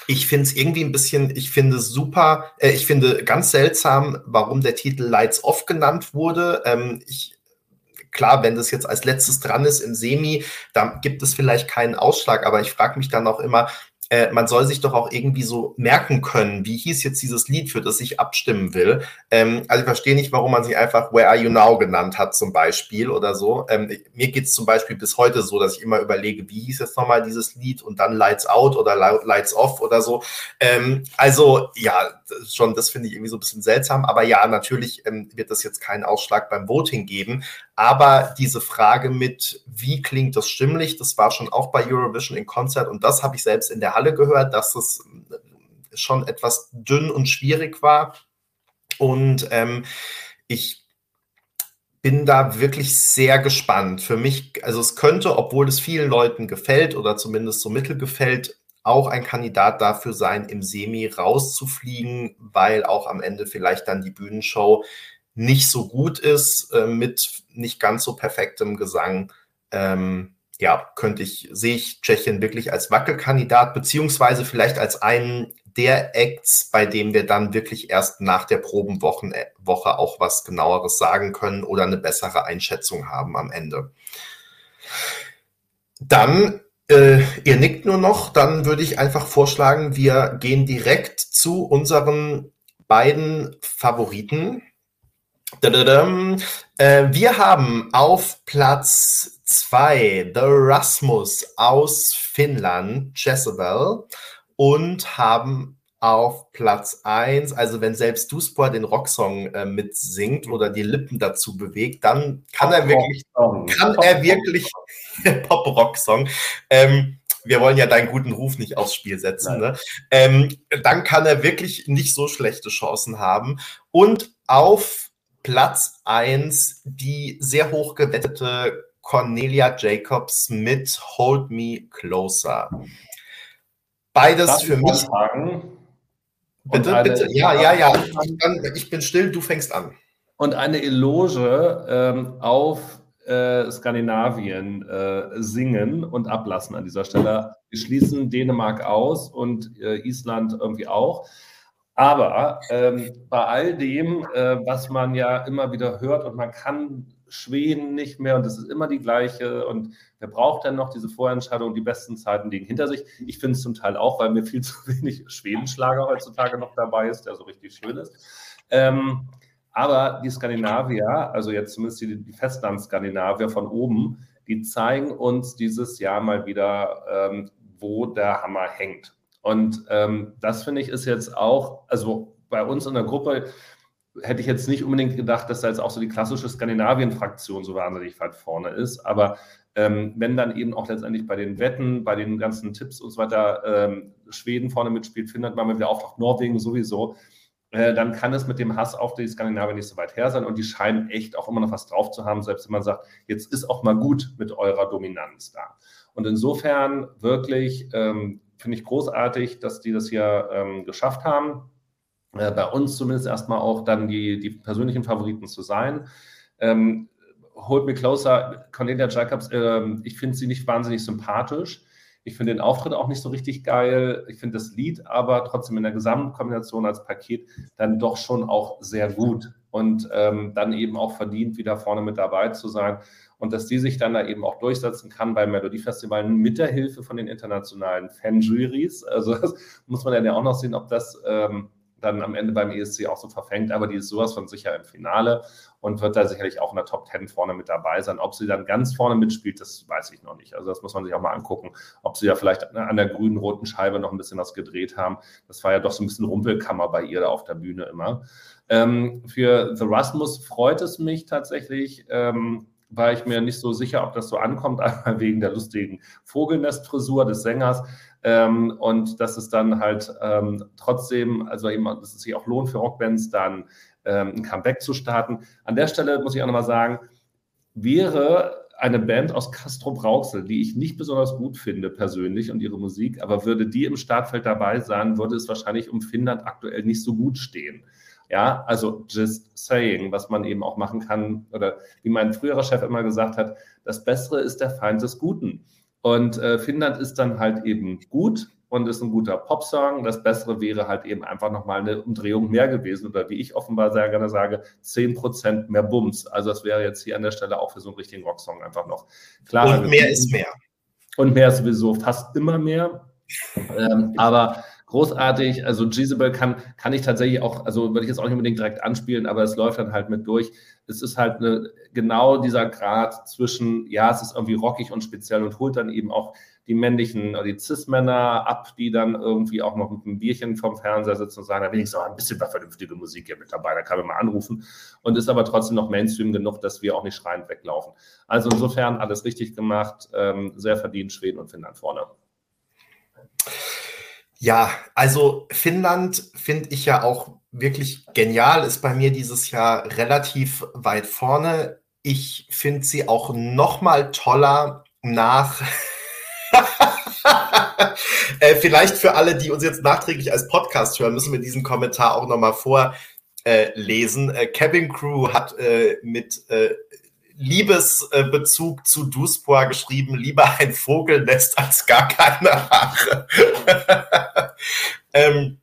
ich finde es irgendwie ein bisschen, ich finde super, äh, ich finde ganz seltsam, warum der Titel Lights Off genannt wurde. Ähm, ich, klar, wenn das jetzt als letztes dran ist im Semi, da gibt es vielleicht keinen Ausschlag, aber ich frage mich dann auch immer, äh, man soll sich doch auch irgendwie so merken können, wie hieß jetzt dieses Lied, für das ich abstimmen will. Ähm, also ich verstehe nicht, warum man sich einfach Where Are You Now genannt hat zum Beispiel oder so. Ähm, mir geht es zum Beispiel bis heute so, dass ich immer überlege, wie hieß jetzt nochmal dieses Lied und dann Lights Out oder Lights Off oder so. Ähm, also ja, schon, das finde ich irgendwie so ein bisschen seltsam. Aber ja, natürlich ähm, wird das jetzt keinen Ausschlag beim Voting geben. Aber diese Frage mit, wie klingt das stimmlich, das war schon auch bei Eurovision in Konzert und das habe ich selbst in der Halle gehört, dass das schon etwas dünn und schwierig war. Und ähm, ich bin da wirklich sehr gespannt. Für mich, also es könnte, obwohl es vielen Leuten gefällt oder zumindest so mittel gefällt, auch ein Kandidat dafür sein, im Semi rauszufliegen, weil auch am Ende vielleicht dann die Bühnenshow nicht so gut ist, äh, mit nicht ganz so perfektem Gesang, ähm, ja, könnte ich, sehe ich Tschechien wirklich als Wackelkandidat, beziehungsweise vielleicht als einen der Acts, bei dem wir dann wirklich erst nach der Probenwoche Woche auch was genaueres sagen können oder eine bessere Einschätzung haben am Ende. Dann, äh, ihr nickt nur noch, dann würde ich einfach vorschlagen, wir gehen direkt zu unseren beiden Favoriten. Äh, wir haben auf Platz 2 The Rasmus aus Finnland, Jezebel, und haben auf Platz 1, also wenn selbst Duspor den Rocksong äh, mitsingt oder die Lippen dazu bewegt, dann kann er wirklich, kann er wirklich Pop-Rock-Song. Ähm, wir wollen ja deinen guten Ruf nicht aufs Spiel setzen. Ne? Ähm, dann kann er wirklich nicht so schlechte Chancen haben. Und auf Platz 1 die sehr hoch gewettete Cornelia Jacobs mit Hold Me Closer. Beides Darf für mich. Fragen? Bitte, bitte. Ja, ja, ja. Ich, bin still, du fängst an. Und eine Eloge ähm, auf äh, Skandinavien äh, singen und ablassen an dieser Stelle. Wir schließen Dänemark aus und äh, Island irgendwie auch. Aber ähm, bei all dem, äh, was man ja immer wieder hört und man kann Schweden nicht mehr und es ist immer die gleiche und wer braucht dann noch diese Vorentscheidung, die besten Zeiten liegen hinter sich. Ich finde es zum Teil auch, weil mir viel zu wenig Schwedenschlager heutzutage noch dabei ist, der so richtig schön ist. Ähm, aber die Skandinavier, also jetzt zumindest die, die Festland-Skandinavier von oben, die zeigen uns dieses Jahr mal wieder, ähm, wo der Hammer hängt. Und ähm, das finde ich ist jetzt auch, also bei uns in der Gruppe hätte ich jetzt nicht unbedingt gedacht, dass da jetzt auch so die klassische Skandinavien-Fraktion so wahnsinnig weit vorne ist. Aber ähm, wenn dann eben auch letztendlich bei den Wetten, bei den ganzen Tipps und so weiter ähm, Schweden vorne mitspielt, findet man wieder auch Norwegen sowieso, äh, dann kann es mit dem Hass auf die Skandinavier nicht so weit her sein und die scheinen echt auch immer noch was drauf zu haben, selbst wenn man sagt, jetzt ist auch mal gut mit eurer Dominanz da. Und insofern wirklich ähm, finde ich großartig, dass die das hier ähm, geschafft haben äh, bei uns zumindest erstmal auch dann die, die persönlichen Favoriten zu sein. Ähm, Hold Me Closer, Cornelia Jacobs, äh, ich finde sie nicht wahnsinnig sympathisch. Ich finde den Auftritt auch nicht so richtig geil. Ich finde das Lied aber trotzdem in der Gesamtkombination als Paket dann doch schon auch sehr gut und ähm, dann eben auch verdient, wieder vorne mit dabei zu sein. Und dass die sich dann da eben auch durchsetzen kann beim Melodiefestival mit der Hilfe von den internationalen Fanjuries. Also das muss man ja auch noch sehen, ob das ähm, dann am Ende beim ESC auch so verfängt, aber die ist sowas von sicher im Finale und wird da sicherlich auch in der Top 10 vorne mit dabei sein. Ob sie dann ganz vorne mitspielt, das weiß ich noch nicht. Also das muss man sich auch mal angucken, ob sie ja vielleicht an der grünen roten Scheibe noch ein bisschen was gedreht haben. Das war ja doch so ein bisschen Rumpelkammer bei ihr da auf der Bühne immer. Ähm, für The Rasmus freut es mich tatsächlich, ähm, war ich mir nicht so sicher, ob das so ankommt, einmal wegen der lustigen Vogelnestfrisur des Sängers. Ähm, und dass es dann halt ähm, trotzdem, also eben, dass es sich auch lohnt für Rockbands, dann ähm, ein Comeback zu starten. An der Stelle muss ich auch nochmal sagen, wäre eine Band aus Castro Brauxel, die ich nicht besonders gut finde persönlich und ihre Musik, aber würde die im Startfeld dabei sein, würde es wahrscheinlich um Finnland aktuell nicht so gut stehen. Ja, also just saying, was man eben auch machen kann, oder wie mein früherer Chef immer gesagt hat, das Bessere ist der Feind des Guten. Und äh, Finnland ist dann halt eben gut und ist ein guter Popsong. Das Bessere wäre halt eben einfach nochmal eine Umdrehung mehr gewesen oder wie ich offenbar sehr gerne sage, 10% mehr Bums. Also das wäre jetzt hier an der Stelle auch für so einen richtigen Rocksong einfach noch klar. Und mehr ist mehr. Und mehr ist sowieso fast immer mehr. Ähm, aber großartig. Also Jezebel kann, kann ich tatsächlich auch, also würde ich jetzt auch nicht unbedingt direkt anspielen, aber es läuft dann halt mit durch. Es ist halt eine, genau dieser Grad zwischen, ja, es ist irgendwie rockig und speziell und holt dann eben auch die männlichen oder die Cis-Männer ab, die dann irgendwie auch noch mit einem Bierchen vom Fernseher sitzen und sagen, da wenigstens auch ein bisschen vernünftige Musik hier mit dabei, da kann man mal anrufen und ist aber trotzdem noch Mainstream genug, dass wir auch nicht schreiend weglaufen. Also insofern alles richtig gemacht, ähm, sehr verdient Schweden und Finnland vorne. Ja, also Finnland finde ich ja auch wirklich genial, ist bei mir dieses Jahr relativ weit vorne. Ich finde sie auch noch mal toller nach. äh, vielleicht für alle, die uns jetzt nachträglich als Podcast hören, müssen wir diesen Kommentar auch noch mal vorlesen. Äh, Cabin Crew hat äh, mit äh, Liebesbezug zu Duspor geschrieben, lieber ein Vogelnest als gar keine Haare. ähm,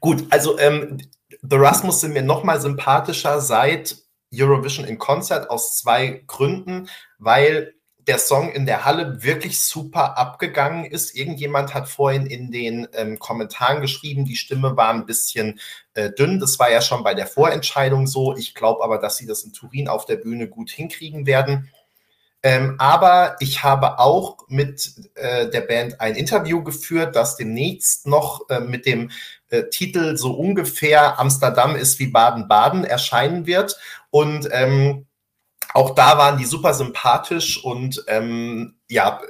gut, also ähm, The Rasmus sind mir nochmal sympathischer seit Eurovision in Concert aus zwei Gründen, weil der Song in der Halle wirklich super abgegangen ist. Irgendjemand hat vorhin in den ähm, Kommentaren geschrieben, die Stimme war ein bisschen äh, dünn. Das war ja schon bei der Vorentscheidung so. Ich glaube aber, dass sie das in Turin auf der Bühne gut hinkriegen werden. Ähm, aber ich habe auch mit äh, der Band ein Interview geführt, das demnächst noch äh, mit dem äh, Titel so ungefähr Amsterdam ist wie Baden-Baden erscheinen wird. Und ähm, auch da waren die super sympathisch und ähm, ja,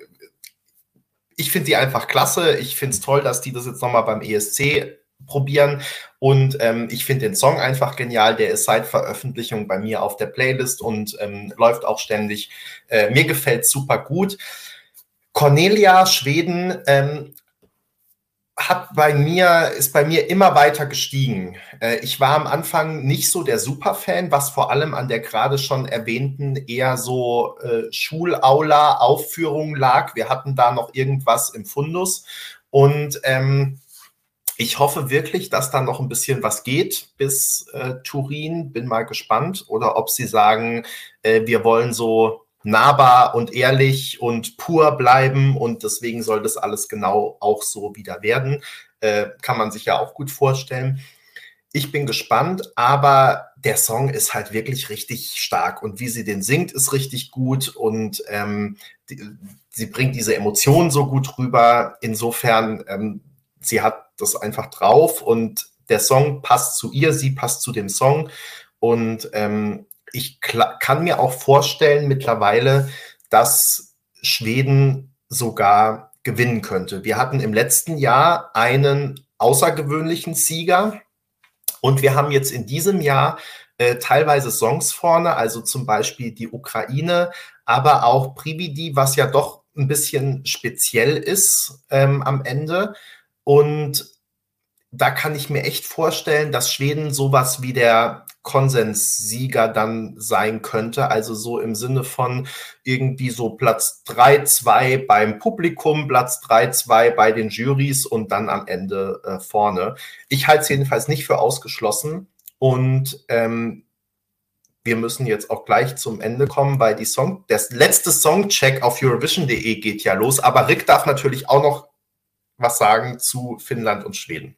ich finde die einfach klasse. Ich finde es toll, dass die das jetzt nochmal beim ESC probieren. Und ähm, ich finde den Song einfach genial. Der ist seit Veröffentlichung bei mir auf der Playlist und ähm, läuft auch ständig. Äh, mir gefällt super gut. Cornelia Schweden ähm, hat bei mir, ist bei mir immer weiter gestiegen. Äh, ich war am Anfang nicht so der Superfan, was vor allem an der gerade schon erwähnten eher so äh, Schulaula-Aufführung lag. Wir hatten da noch irgendwas im Fundus und ähm, ich hoffe wirklich, dass da noch ein bisschen was geht bis äh, Turin. Bin mal gespannt. Oder ob sie sagen, äh, wir wollen so nahbar und ehrlich und pur bleiben und deswegen soll das alles genau auch so wieder werden. Äh, kann man sich ja auch gut vorstellen. Ich bin gespannt, aber der Song ist halt wirklich richtig stark und wie sie den singt, ist richtig gut und ähm, die, sie bringt diese Emotionen so gut rüber. Insofern, ähm, sie hat das einfach drauf und der Song passt zu ihr, sie passt zu dem Song. Und ähm, ich kann mir auch vorstellen mittlerweile, dass Schweden sogar gewinnen könnte. Wir hatten im letzten Jahr einen außergewöhnlichen Sieger und wir haben jetzt in diesem Jahr äh, teilweise Songs vorne, also zum Beispiel die Ukraine, aber auch Prividi, was ja doch ein bisschen speziell ist ähm, am Ende. Und da kann ich mir echt vorstellen, dass Schweden sowas wie der Konsenssieger dann sein könnte. Also so im Sinne von irgendwie so Platz 3, 2 beim Publikum, Platz 3, 2 bei den Jurys und dann am Ende äh, vorne. Ich halte es jedenfalls nicht für ausgeschlossen. Und ähm, wir müssen jetzt auch gleich zum Ende kommen, weil die Song, der letzte Songcheck auf Eurovision.de geht ja los. Aber Rick darf natürlich auch noch was sagen zu Finnland und Schweden.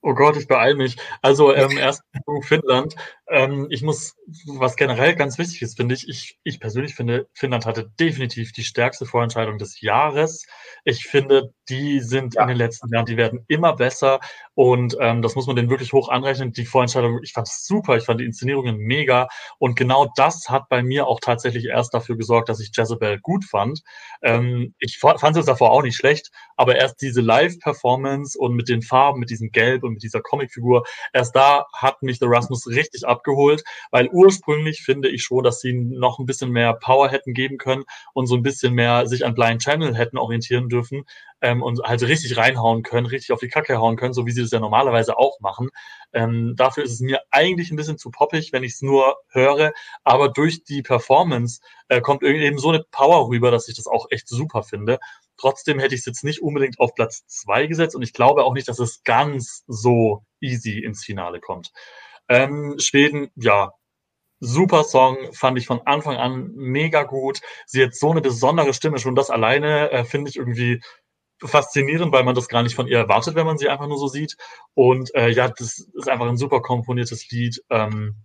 Oh Gott, ich beeile mich. Also ähm, erst zu Finnland. Ähm, ich muss, was generell ganz wichtig ist, finde ich, ich, ich persönlich finde, Finnland hatte definitiv die stärkste Vorentscheidung des Jahres. Ich finde, die sind ja. in den letzten Jahren, die werden immer besser und ähm, das muss man denen wirklich hoch anrechnen. Die Vorentscheidung, ich fand es super, ich fand die Inszenierungen mega und genau das hat bei mir auch tatsächlich erst dafür gesorgt, dass ich Jezebel gut fand. Ähm, ich fand es davor auch nicht schlecht, aber erst diese Live-Performance und mit den Farben, mit diesem Gelb und mit dieser Comicfigur, erst da hat mich The Rasmus richtig ab abgeholt, weil ursprünglich finde ich schon, dass sie noch ein bisschen mehr Power hätten geben können und so ein bisschen mehr sich an Blind Channel hätten orientieren dürfen ähm, und halt richtig reinhauen können, richtig auf die Kacke hauen können, so wie sie das ja normalerweise auch machen. Ähm, dafür ist es mir eigentlich ein bisschen zu poppig, wenn ich es nur höre, aber durch die Performance äh, kommt eben so eine Power rüber, dass ich das auch echt super finde. Trotzdem hätte ich es jetzt nicht unbedingt auf Platz zwei gesetzt und ich glaube auch nicht, dass es ganz so easy ins Finale kommt. Ähm, Schweden, ja, super Song, fand ich von Anfang an mega gut. Sie hat so eine besondere Stimme, schon das alleine äh, finde ich irgendwie faszinierend, weil man das gar nicht von ihr erwartet, wenn man sie einfach nur so sieht. Und äh, ja, das ist einfach ein super komponiertes Lied. Ähm,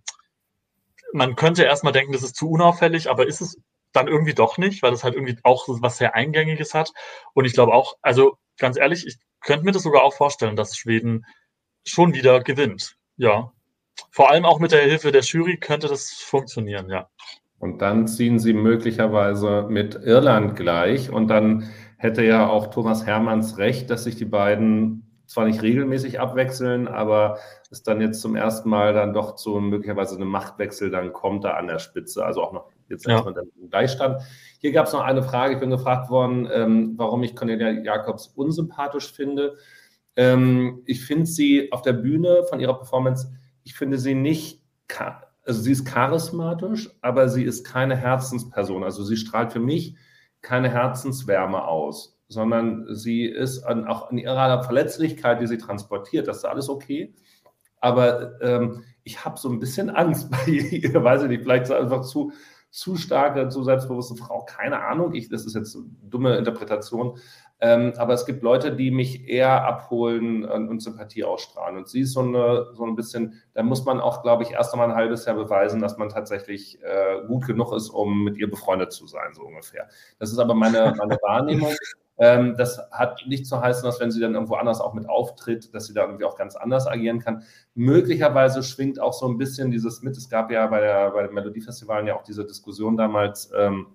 man könnte erstmal denken, das ist zu unauffällig, aber ist es dann irgendwie doch nicht, weil das halt irgendwie auch was sehr Eingängiges hat. Und ich glaube auch, also ganz ehrlich, ich könnte mir das sogar auch vorstellen, dass Schweden schon wieder gewinnt. Ja. Vor allem auch mit der Hilfe der Jury könnte das funktionieren, ja. Und dann ziehen sie möglicherweise mit Irland gleich. Und dann hätte ja auch Thomas Hermanns recht, dass sich die beiden zwar nicht regelmäßig abwechseln, aber es dann jetzt zum ersten Mal dann doch zu möglicherweise einem Machtwechsel dann kommt da an der Spitze. Also auch noch jetzt ja. erstmal im Gleichstand. Hier gab es noch eine Frage. Ich bin gefragt worden, ähm, warum ich Cornelia Jacobs unsympathisch finde. Ähm, ich finde sie auf der Bühne von ihrer Performance ich finde sie nicht, also sie ist charismatisch, aber sie ist keine Herzensperson. Also sie strahlt für mich keine Herzenswärme aus, sondern sie ist an, auch in ihrer Verletzlichkeit, die sie transportiert, das ist alles okay. Aber ähm, ich habe so ein bisschen Angst bei ihr, weiß ich nicht, vielleicht ist einfach zu, zu starke, zu selbstbewusste Frau, keine Ahnung, ich, das ist jetzt eine dumme Interpretation, ähm, aber es gibt Leute, die mich eher abholen und, Sympathie ausstrahlen. Und sie ist so, eine, so ein bisschen, da muss man auch, glaube ich, erst einmal ein halbes Jahr beweisen, dass man tatsächlich äh, gut genug ist, um mit ihr befreundet zu sein, so ungefähr. Das ist aber meine, meine Wahrnehmung. Ähm, das hat nicht zu heißen, dass wenn sie dann irgendwo anders auch mit auftritt, dass sie da irgendwie auch ganz anders agieren kann. Möglicherweise schwingt auch so ein bisschen dieses mit. Es gab ja bei, der, bei den Melodiefestivalen ja auch diese Diskussion damals, ähm,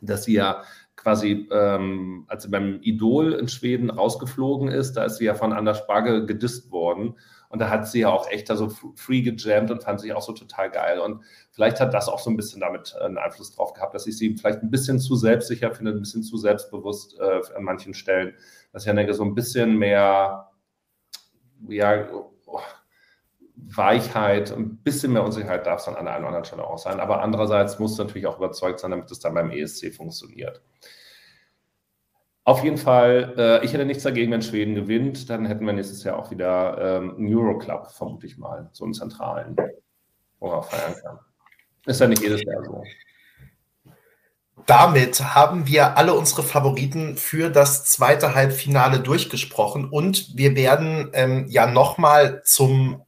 dass sie ja quasi, ähm, als sie beim Idol in Schweden rausgeflogen ist, da ist sie ja von Anders Sparge gedisst worden. Und da hat sie ja auch echt da so free gejammt und fand sich auch so total geil. Und vielleicht hat das auch so ein bisschen damit einen Einfluss drauf gehabt, dass ich sie vielleicht ein bisschen zu selbstsicher finde, ein bisschen zu selbstbewusst äh, an manchen Stellen. Dass ich ja denke, so ein bisschen mehr, ja, Weichheit, ein bisschen mehr Unsicherheit darf es dann an der einen oder anderen Stelle auch sein. Aber andererseits muss natürlich auch überzeugt sein, damit es dann beim ESC funktioniert. Auf jeden Fall, äh, ich hätte nichts dagegen, wenn Schweden gewinnt. Dann hätten wir nächstes Jahr auch wieder ähm, einen Euroclub, vermute ich mal, so einen zentralen, wo man feiern kann. Ist ja nicht jedes Jahr so. Damit haben wir alle unsere Favoriten für das zweite Halbfinale durchgesprochen und wir werden ähm, ja nochmal zum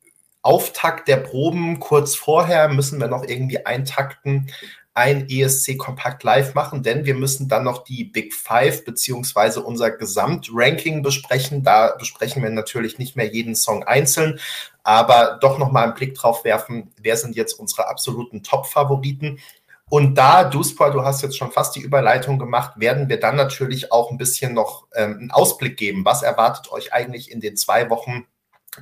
Auftakt der Proben kurz vorher müssen wir noch irgendwie eintakten ein ESC Kompakt Live machen, denn wir müssen dann noch die Big Five beziehungsweise unser Gesamtranking besprechen. Da besprechen wir natürlich nicht mehr jeden Song einzeln, aber doch nochmal einen Blick drauf werfen, wer sind jetzt unsere absoluten Top-Favoriten. Und da, Duspor, du hast jetzt schon fast die Überleitung gemacht, werden wir dann natürlich auch ein bisschen noch ähm, einen Ausblick geben. Was erwartet euch eigentlich in den zwei Wochen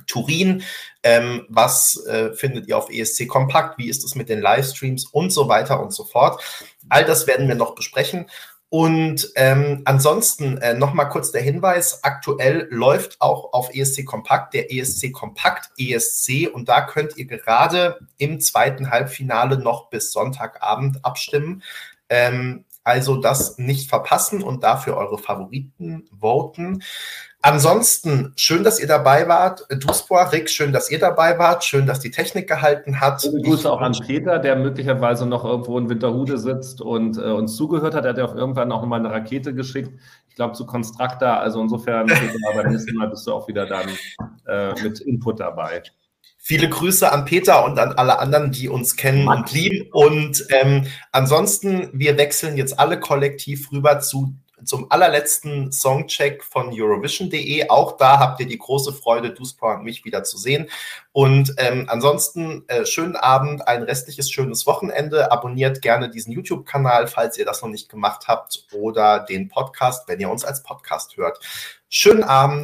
Turin? Ähm, was äh, findet ihr auf ESC Kompakt? Wie ist es mit den Livestreams und so weiter und so fort? All das werden wir noch besprechen. Und ähm, ansonsten äh, nochmal kurz der Hinweis, aktuell läuft auch auf ESC Kompakt der ESC Kompakt ESC und da könnt ihr gerade im zweiten Halbfinale noch bis Sonntagabend abstimmen. Ähm, also das nicht verpassen und dafür eure Favoriten voten. Ansonsten, schön, dass ihr dabei wart. Duspor, Rick, schön, dass ihr dabei wart. Schön, dass die Technik gehalten hat. Schöne Grüße auch an Peter, der möglicherweise noch irgendwo in Winterhude sitzt und äh, uns zugehört hat. Er hat ja auch irgendwann auch nochmal eine Rakete geschickt. Ich glaube, zu Constructa. Also insofern, beim nächsten Mal bist du auch wieder dann äh, mit Input dabei. Viele Grüße an Peter und an alle anderen, die uns kennen Mann. und lieben. Und ähm, ansonsten, wir wechseln jetzt alle kollektiv rüber zu zum allerletzten Songcheck von Eurovision.de. Auch da habt ihr die große Freude, Duspor und mich wieder zu sehen. Und ähm, ansonsten äh, schönen Abend, ein restliches schönes Wochenende. Abonniert gerne diesen YouTube-Kanal, falls ihr das noch nicht gemacht habt, oder den Podcast, wenn ihr uns als Podcast hört. Schönen Abend.